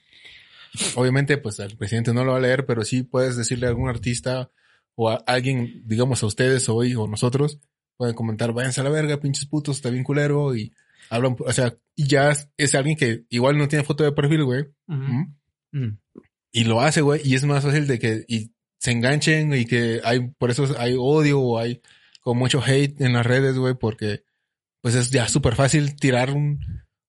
Obviamente, pues al presidente no lo va a leer, pero sí puedes decirle a algún artista o a alguien, digamos a ustedes hoy o nosotros, pueden comentar, váyanse a la verga, pinches putos, está bien culero y hablan, o sea, y ya es, alguien que igual no tiene foto de perfil, güey. ¿Mm? mm, Y lo hace, güey, y es más fácil de que y se enganchen y que hay, por eso hay odio o hay como mucho hate en las redes, güey, porque pues es ya súper fácil tirar un-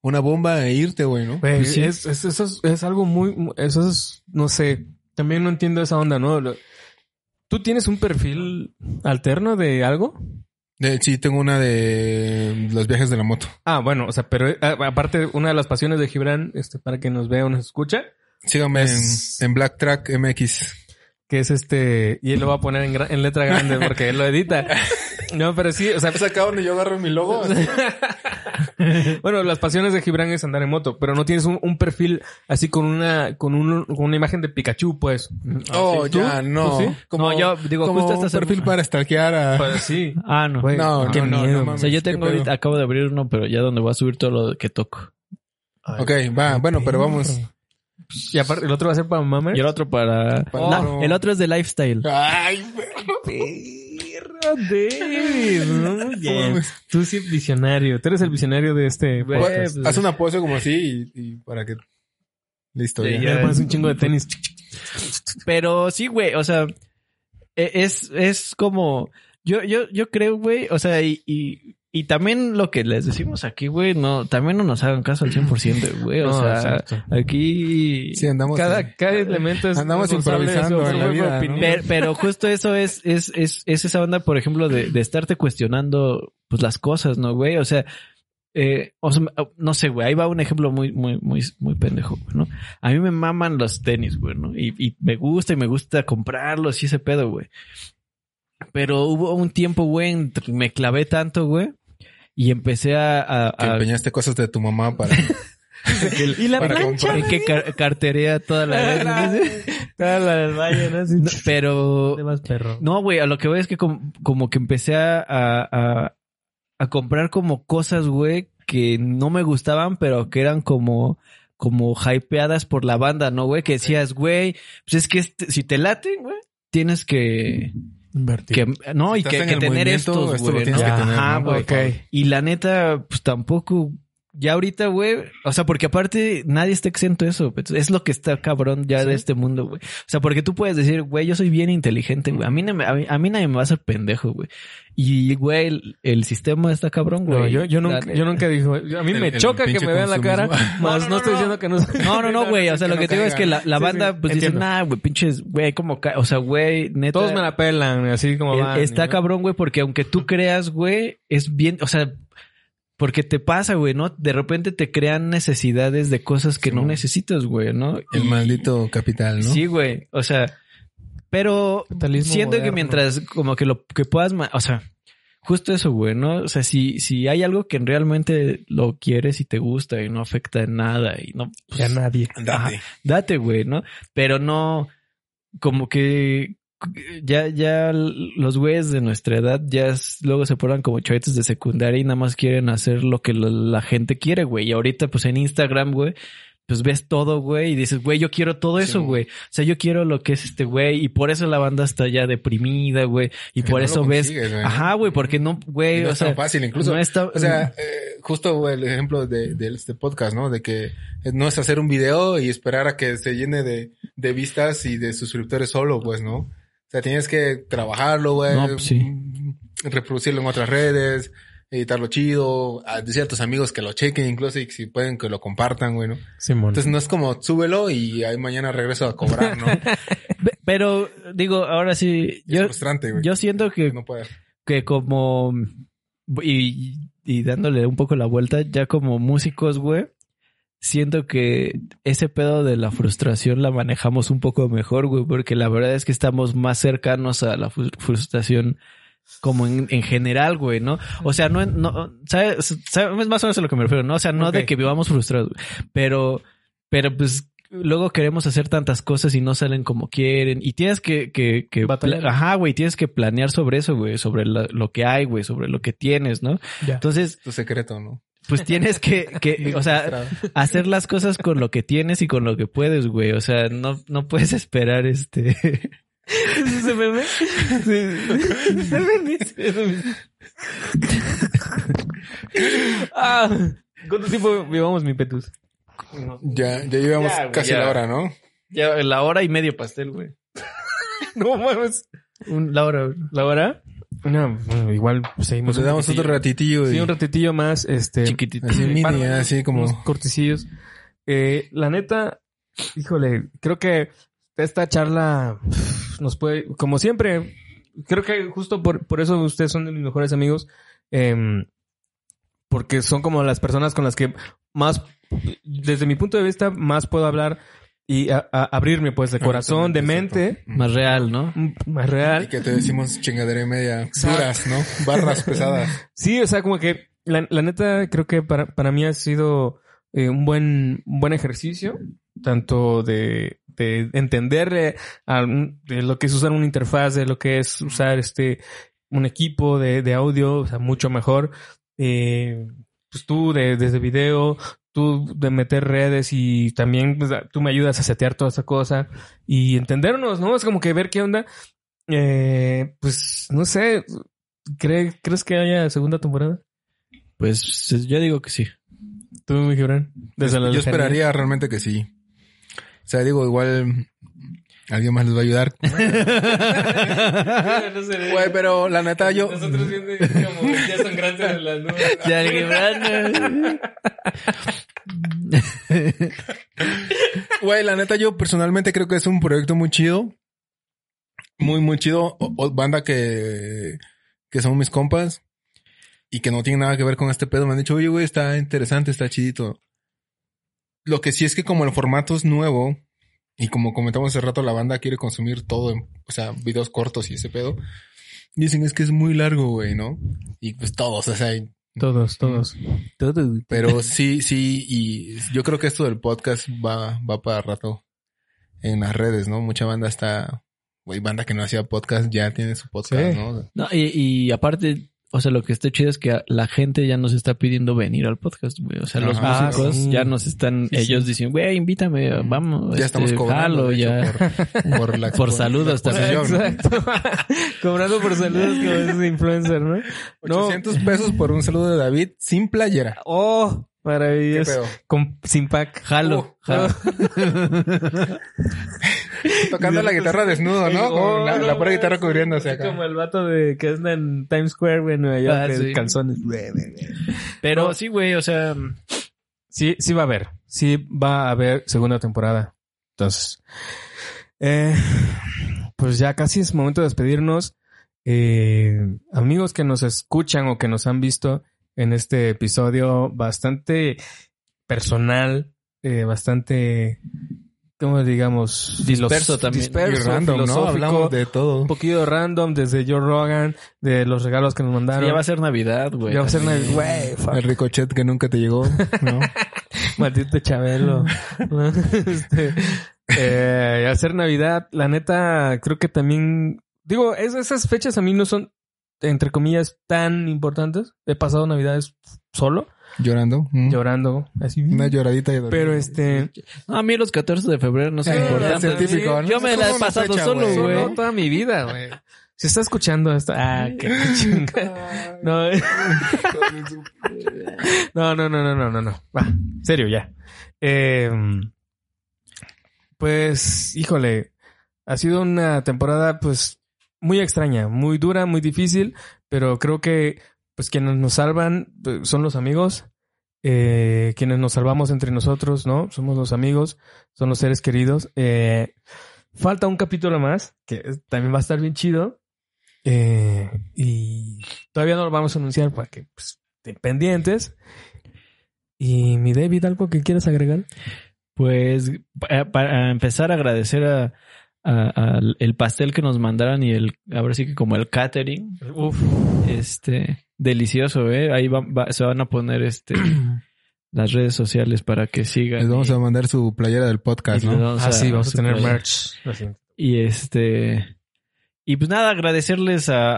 una bomba e irte, güey, ¿no? Sí. es, es- eso es, es algo muy, mu- eso es, no sé, también no entiendo esa onda, ¿no? Lo- ¿Tú tienes un perfil alterno de algo? De, sí, tengo una de los viajes de la moto. Ah, bueno, o sea, pero eh, aparte, una de las pasiones de Gibran, este, para que nos vea o nos escucha, Síganme Es- en, en Black Track MX. Que es este, y él lo va a poner en, gra- en letra grande (laughs) porque él lo edita. No, pero sí, o sea, ¿Es acá donde yo agarro mi logo? (laughs) bueno, las pasiones de Gibran es andar en moto, pero no tienes un, un perfil así con una, con, un- con una imagen de Pikachu, pues. oh, ¿Tú? ya, no. ¿Tú sí? Como, No, yo digo, como justo un perfil para stalkear a... Pues sí. (laughs) Ah, no. Güey, No, qué no, no, miedo. no O sea, yo ¿Qué tengo ahorita, acabo de abrir uno, pero ya donde voy a subir todo lo que toco. Ok, va, bueno, pero vamos. Y aparte, el otro va a ser para Mamer. Y el otro para... Para- No, el otro es de lifestyle. Ay, Perro, David. ¿no? (laughs) Tú sí, visionario. Tú eres el visionario de este pues- haz una pose como así y, y para que... Listo, Sí, ya. Ya le pones un chingo de tenis. Pero sí, güey, o sea, e- es, es como, yo, yo, yo creo, güey, o sea, y, y, y también lo que les decimos aquí, güey, no, también no nos hagan caso al 100%, güey, o No, sea, exacto. aquí... Sí, andamos... Cada, cada elemento es Andamos improvisando en la vida, ¿no? opinión. Pero, pero justo eso es, es, es, es esa onda, por ejemplo, de, de estarte cuestionando, pues, las cosas, ¿no, güey? O sea, eh, o sea, no sé, güey, ahí va un ejemplo muy, muy, muy, muy pendejo, güey, ¿no? A mí me maman los tenis, güey, ¿no? Y, y me gusta y me gusta comprarlos y ese pedo, güey. Pero hubo un tiempo, güey, en que me clavé tanto, güey, y empecé a... a- Que a- empeñaste cosas de tu mamá para... (laughs) Y la para plancha. comprar. que car- carterea toda la vez. ¿no? Toda la del valle, ¿no? No, pero. No, güey, a lo que voy es que com- como que empecé a, a, a- a comprar como cosas, güey, que no me gustaban, pero que eran como, como hypeadas por la banda, ¿no, güey? Que decías, güey, pues es que este- si te laten, güey, tienes que, Invertir. que no, y que, que el tener estos, esto güey, tienes ¿no? que tener, Ajá, ¿no? güey. Ok. Y la neta, pues tampoco, ya ahorita, güey, o sea, porque aparte nadie está exento de eso, es lo que está cabrón ya de este mundo, güey. O sea, porque tú puedes decir, güey, yo soy bien inteligente, güey, a mí, no me- a mí, a mí nadie me va a hacer pendejo, güey. Y, güey, el, el sistema está cabrón, güey. No, yo, nunca, yo nunca dijo, a mí El- me el choca que me vean la cara, más (laughs) No, no, no, estoy diciendo que no. No, no, no, güey. O sea, Que lo que te digo es que la, la Sí, banda, sí, pues dice, entiendo. nah, güey, pinches, güey, como, ca- o sea, güey, neta. Todos me la pelan, así como van. Está ¿no? cabrón, güey, porque aunque tú creas, güey, es bien, o sea, porque te pasa, güey, ¿no? De repente te crean necesidades de cosas que no necesitas, güey, ¿no? El Y- maldito capital, ¿no? Sí, güey. O sea, pero Capitalismo siento que mientras como que lo que puedas, o sea, justo eso, güey, ¿no? O sea, si, si hay algo que realmente lo quieres y te gusta y no afecta en nada y no, pues, Ya nadie. Andate. date, güey, ¿no? Pero no, como que ya, ya los güeyes de nuestra edad ya es- luego se ponen como chavitos de secundaria y nada más quieren hacer lo que la gente quiere, güey. Y ahorita, pues en Instagram, güey, pues ves todo, güey, y dices, güey, yo quiero todo eso, güey. O sea, yo quiero lo que es este güey, y por eso la banda está ya deprimida, güey, y por no eso ves, güey. ajá, güey, porque no, güey, no o es sea, tan fácil, incluso. no está, O sea, eh, justo el ejemplo de, de este podcast, ¿no? De que no es hacer un video y esperar a que se llene de, de vistas y de suscriptores solo, pues, ¿no? O sea, tienes que trabajarlo, güey. No, pues sí. Reproducirlo en otras redes, editarlo chido, a decir a tus amigos que lo chequen, incluso y si pueden que lo compartan, güey, ¿no? Simón. Entonces no es como súbelo y ahí mañana regreso a cobrar, ¿no? (laughs) Es Pe- pero digo, ahora sí, yo, frustrante, güey. yo siento que no puedes. que como y, y dándole un poco la vuelta, ya como músicos, güey, siento que ese pedo de la frustración la manejamos un poco mejor, güey, porque la verdad es que estamos más cercanos a la frustración como en, en general, güey, ¿no? O sea, no, no ¿sabes? ¿sabes más o menos a lo que me refiero, ¿no? O sea, no de que vivamos frustrados, güey, pero, pero pues luego queremos hacer tantas cosas y no salen como quieren y tienes que, que, que ajá, güey, tienes que planear sobre eso, güey, sobre la- lo que hay, güey, sobre lo que tienes, ¿no? Ya. Entonces, Tu secreto, ¿no? Pues tienes que, que, (laughs) o sea, hacer las cosas con lo que tienes y con lo que puedes, güey. O sea, no, no puedes esperar este. ¿Es ese meme? (laughs) (laughs) Ah, ¿Cuánto tiempo llevamos mi petus? Ya, ya llevamos Ya, casi ya. la hora, ¿no? Ya, la hora y medio pastel, güey. No mames. Un- La hora. ¿La hora? No, igual seguimos. Pues le damos otro ratitillo. Sí, un ratitillo más, este. Chiquitito. Así mini, así como... unos cortecillos. Eh, la neta, híjole, creo que esta charla nos puede, como siempre, creo que justo por, por eso ustedes son de mis mejores amigos, em, porque son como las personas con las que más, desde mi punto de vista, más puedo hablar y a- a- abrirme, pues, de corazón, de mente, Más real, ¿no? más Y real. que te decimos chingadera y media duras, ¿no? Barras pesadas. (laughs) Sí, o sea, como que la, la neta creo que para, para mí ha sido eh, un buen un buen ejercicio, tanto de, de entender eh, a de lo que es usar una interfaz, de lo que es usar este un equipo de, de audio, o sea, mucho mejor. Eh, pues tú de, desde video, tú de meter redes y también pues, tú me ayudas a setear toda esa cosa y entendernos, ¿no? Es como que ver qué onda. Eh, pues no sé, ¿cree- ¿crees que haya segunda temporada? Pues yo digo que sí. Tú, mi Gibran. Desde la Yo lejanía. esperaría realmente que sí. O sea, digo, igual alguien más les va a ayudar. (laughs) Güey, pero la neta yo... Nosotros viendo como ya son grandes en las nubes. Ya Gibran, Güey, la neta yo personalmente creo que es un proyecto muy chido. Muy, muy chido. O- o banda que... Que son mis compas. Y que no tienen nada que ver con este pedo. Me han dicho, oye, güey, está interesante, está chidito. Lo que sí es que como el formato es nuevo... Y como comentamos hace rato, la banda quiere consumir todo, en- o sea, videos cortos y ese pedo. Dicen es que es muy largo, güey, ¿no? Y pues todos, o sea, Todos, todos. Todo. pero sí, sí, y yo creo que esto del podcast va, va para rato en las redes, ¿no? Mucha banda está, güey, banda que no hacía podcast ya tiene su podcast, Sí. ¿no? No, y, y aparte, o sea, lo que está chido es que la gente ya nos está pidiendo venir al podcast, güey. O sea, los Ajá. músicos sí. ya nos están, Sí, ellos sí. dicen, güey, invítame, vamos. Ya estamos este, cobrando, jalo, de hecho, ya. por, por la (laughs) Por expo- saludos la también. Exacto. (laughs) Cobrando por saludos como esos influencer, ¿no? No. 800 pesos por un saludo de David sin playera. Oh, ¿Qué maravilloso. pedo? Con, sin pack. Jalo, Uh, jalo. (laughs) Tocando la guitarra desnudo, ¿no? Con la, la pura guitarra cubriéndose acá. Como el vato de que anda en Times Square, güey, en Nueva York, Ah, de sí. calzones. Pero sí, güey, o sea, Sí, sí va a haber. Sí va a haber segunda temporada. Entonces, eh, pues ya casi es momento de despedirnos. Eh, amigos que nos escuchan o que nos han visto en este episodio bastante personal, eh, bastante, ¿cómo digamos? Disperso también. Y Disperso, random, ¿no? Hablamos de todo. un poquito random desde Joe Rogan, de los regalos que nos mandaron. ya va a ser Navidad, güey. Ya va a ser. Navidad. Güey, fuck. El ricochet que nunca te llegó, ¿no? (laughs) Maldito Chabelo. (laughs) (laughs) este, eh, hacer Navidad, la neta, creo que también. Digo, es- esas fechas a mí no son entre comillas, tan importantes. He pasado navidades solo, Llorando. Mm. llorando, así. Una lloradita de dolor. Pero este, A mí los 14 de febrero no son Eh, importantes. es el típico, ¿no? Yo me la he pasado fecha, solo, güey. güey. no toda mi vida, (laughs) güey. Si está escuchando esto, ah, qué (laughs) chinga. No, (laughs) no, no, no, no, no, no, no. Va, serio, ya. Eh, pues, híjole, ha sido una temporada, pues, muy extraña, muy dura, muy difícil, pero creo que, pues, quienes nos salvan pues, son los amigos, eh, quienes nos salvamos entre nosotros, ¿no? Somos los amigos, son los seres queridos. Eh, falta un capítulo más, que también va a estar bien chido. Eh, y todavía no lo vamos a anunciar para que pues, estén pendientes. Y mi David, ¿algo que quieras agregar? Pues pa- para empezar a agradecer a, a- el pastel que nos mandaron y el, ahora sí que como el catering, Uf. este, delicioso, eh. Ahí va- va- se van a poner este (clears throat) las redes sociales para que sigan. Les vamos y- a mandar su playera del podcast, ¿no? vamos Ah, sí, vamos a tener merch. Y este. Y pues nada, agradecerles a,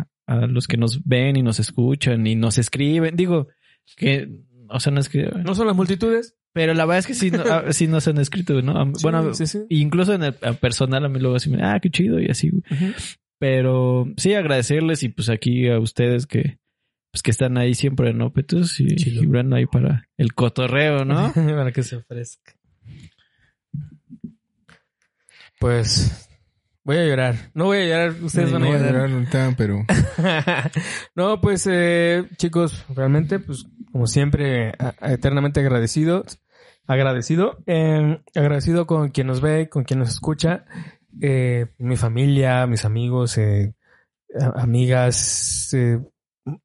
a, a los que nos ven y nos escuchan y nos escriben. Digo, que. O sea, no escriben. No son las multitudes. Pero la verdad es que sí, no- ah, sí nos han escrito, ¿no? A- bueno, sí, sí. incluso en el personal a mí luego así me ah, qué chido y así. güey. Pero sí agradecerles y pues aquí a ustedes que pues que están ahí siempre, ¿no? Petus y, Brandon ahí para el cotorreo, ¿no? (laughs) Para que se ofrezca. Pues voy a llorar. No voy a llorar, ustedes No van a voy a llorar. llorar pero (laughs) no, pues eh, chicos, realmente, pues como siempre, eternamente agradecido, agradecido, eh, agradecido con quien nos ve, con quien nos escucha, eh, mi familia, mis amigos, eh, amigas, eh,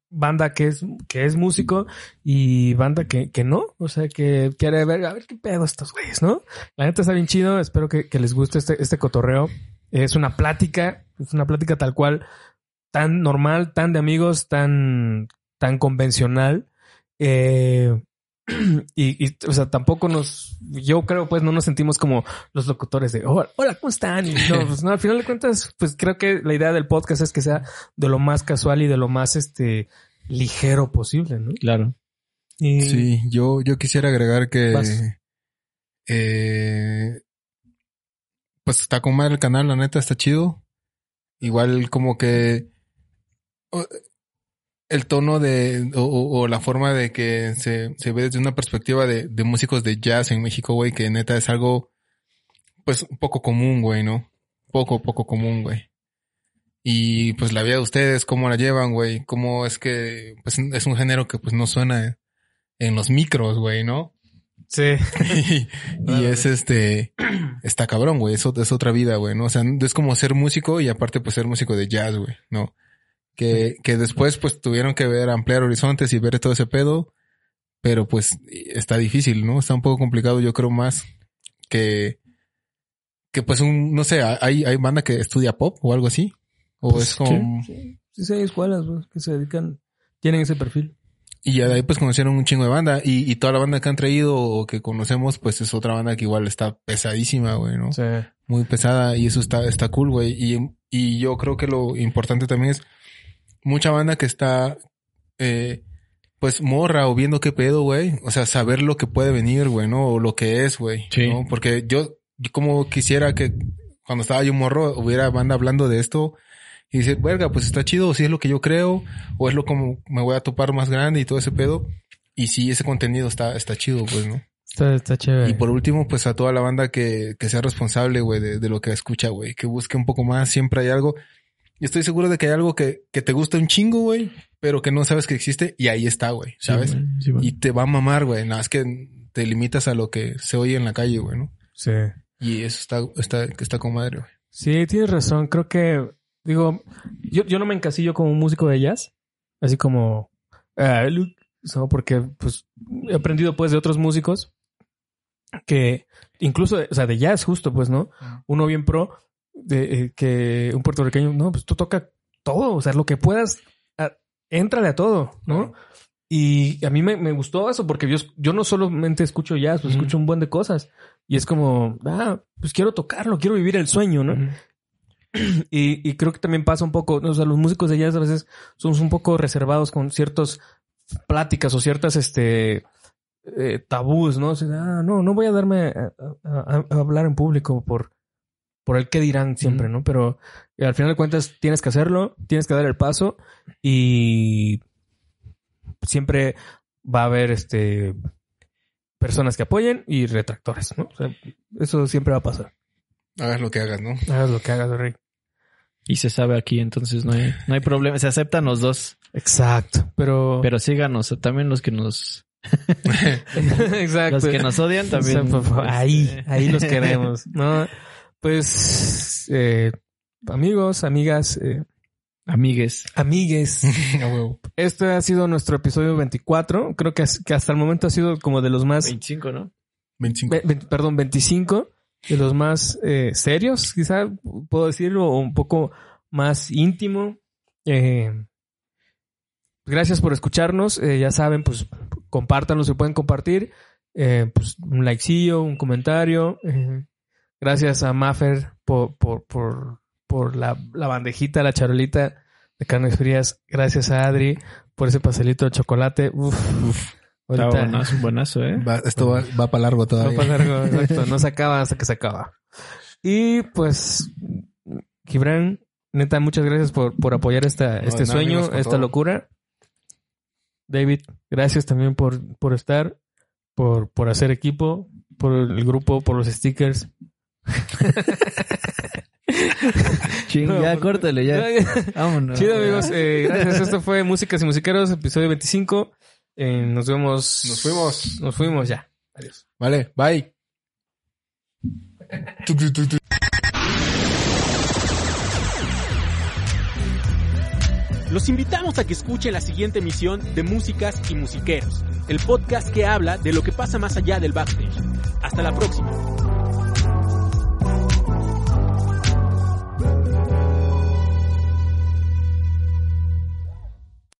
banda que es que es músico y banda que, que no, o sea que quiere ver a ver qué pedo estos güeyes, ¿no? La neta está bien chido, espero que, que les guste este, este cotorreo. Es una plática, es una plática tal cual, tan normal, tan de amigos, tan, tan convencional. Eh, (clears throat) y, y, o sea, tampoco nos, yo creo, pues, no nos sentimos como los locutores de, hola, hola, ¿cómo están? Y no, pues, no, al final de cuentas, pues, creo que la idea del podcast es que sea de lo más casual y de lo más, este, ligero posible, ¿no? Claro. Y, sí, yo, yo quisiera agregar que eh, pues está con madre el canal, la neta, está chido. Igual como que el tono de o, o- o la forma de que se, se ve desde una perspectiva de, de músicos de jazz en México, güey, que neta es algo pues un poco común, güey, ¿no? Poco, poco común, güey. Y pues la vida de ustedes, cómo la llevan, güey, cómo es que pues es un género que pues no suena en los micros, güey, ¿no? sí. y, (laughs) (laughs) y es este, está cabrón, güey, es, es otra vida, güey, ¿no? O sea, es como ser músico y aparte pues ser músico de jazz, güey, ¿no? Que, que después pues tuvieron que ver, ampliar horizontes y ver todo ese pedo, pero pues está difícil, ¿no? Está un poco complicado, yo creo más que, que pues un, no sé, hay, hay banda que estudia pop o algo así, o Pues, es como... Sí, sí, hay escuelas güey, que se dedican, tienen ese perfil. Y ya de ahí pues conocieron un chingo de banda. Y, y toda la banda que han traído o que conocemos, pues es otra banda que igual está pesadísima, güey, ¿no? Sí. Muy pesada. Y eso está, está cool, güey. Y, y yo creo que lo importante también es mucha banda que está, eh, pues morra o viendo qué pedo, güey. O sea, saber lo que puede venir, güey, ¿no? O lo que es, güey. Sí. ¿no? Porque yo, yo como quisiera que cuando estaba yo morro hubiera banda hablando de esto y dice, verga, pues está chido, o si es lo que yo creo, o es lo como me voy a topar más grande y todo ese pedo. Y si ese contenido está, está chido, pues, ¿no? Está, está chévere. Y por último, pues a toda la banda que, que sea responsable, güey, de, de lo que escucha, güey, que busque un poco más, siempre hay algo. Y estoy seguro de que hay algo que, que te gusta un chingo, güey, pero que no sabes que existe y ahí está, güey, ¿sabes? Sí, sí, y te va a mamar, güey, nada, es que te limitas a lo que se oye en la calle, güey, ¿no? Sí. Y eso está, está, que está con madre, güey. Sí, tienes razón. Creo que, digo, yo, yo no me encasillo como un músico de jazz, así como, so, porque pues he aprendido pues de otros músicos que incluso, o sea, de jazz justo, pues, ¿no? Uno bien pro, de eh, que un puertorriqueño, no, pues tú toca todo, o sea, lo que puedas, éntrale a todo, ¿no? Y a mí me, me gustó eso porque yo, yo no solamente escucho jazz, pues escucho un buen de cosas. Y es como, ah, pues quiero tocarlo, quiero vivir el sueño, ¿no? (clears throat) Y, y creo que también pasa un poco, o sea, los músicos de jazz a veces somos un poco reservados con ciertas pláticas o ciertas, este, eh, tabús, ¿no? O sea, ah, no, no voy a darme a, a- a hablar en público por, por el que dirán siempre, ¿no? Pero eh, al final de cuentas tienes que hacerlo, tienes que dar el paso y siempre va a haber este personas que apoyen y retractores, ¿no? O sea, eso siempre va a pasar. Hagas lo que hagas, ¿no? Hagas lo que hagas, Rey. Y se sabe aquí, entonces no hay, no hay problema. Se aceptan los dos. Exacto, pero... Pero síganos, también los que nos, (laughs) (laughs) Exacto. los que nos odian también. Ahí, ahí los queremos, ¿no? (laughs) Pues, eh, amigos, amigas, eh, Amigues. amigues, (laughs) este ha sido nuestro episodio 24. Creo que, as- que hasta el momento ha sido como de los más, 25, ¿no? 25. ve- ve- perdón, 25, de los más eh, serios, quizá puedo decirlo, o un poco más íntimo. Eh, gracias por escucharnos. Eh, ya saben, pues compártanlo si pueden compartir. Eh, pues un likecillo, un comentario. Gracias a Maffer por, por, por, por la, la bandejita, la charolita de carnes frías. Gracias a Adri por ese pastelito de chocolate. Uf, Está ahorita buenazo, buenazo, ¿eh? Va- esto va, va para largo va todavía. para largo, (laughs) exacto. No se acaba hasta que se acaba. Y pues, Gibran, neta, muchas gracias por, por apoyar esta, No, este nada, sueño, amigos, esta todo. locura. David, gracias también por, por estar, por, por hacer equipo, por el grupo, por los stickers. (laughs) Ching, No, ya, córtale, ya. (laughs) Vámonos. Chido, amigos. eh, (laughs) gracias. Esto fue Músicas y Musiqueros, episodio 25. Eh, nos vemos. Nos fuimos. Nos fuimos ya. Adiós. Vale, bye. Los invitamos a que escuchen la siguiente emisión de Músicas y Musiqueros, el podcast que habla de lo que pasa más allá del backstage. Hasta la próxima.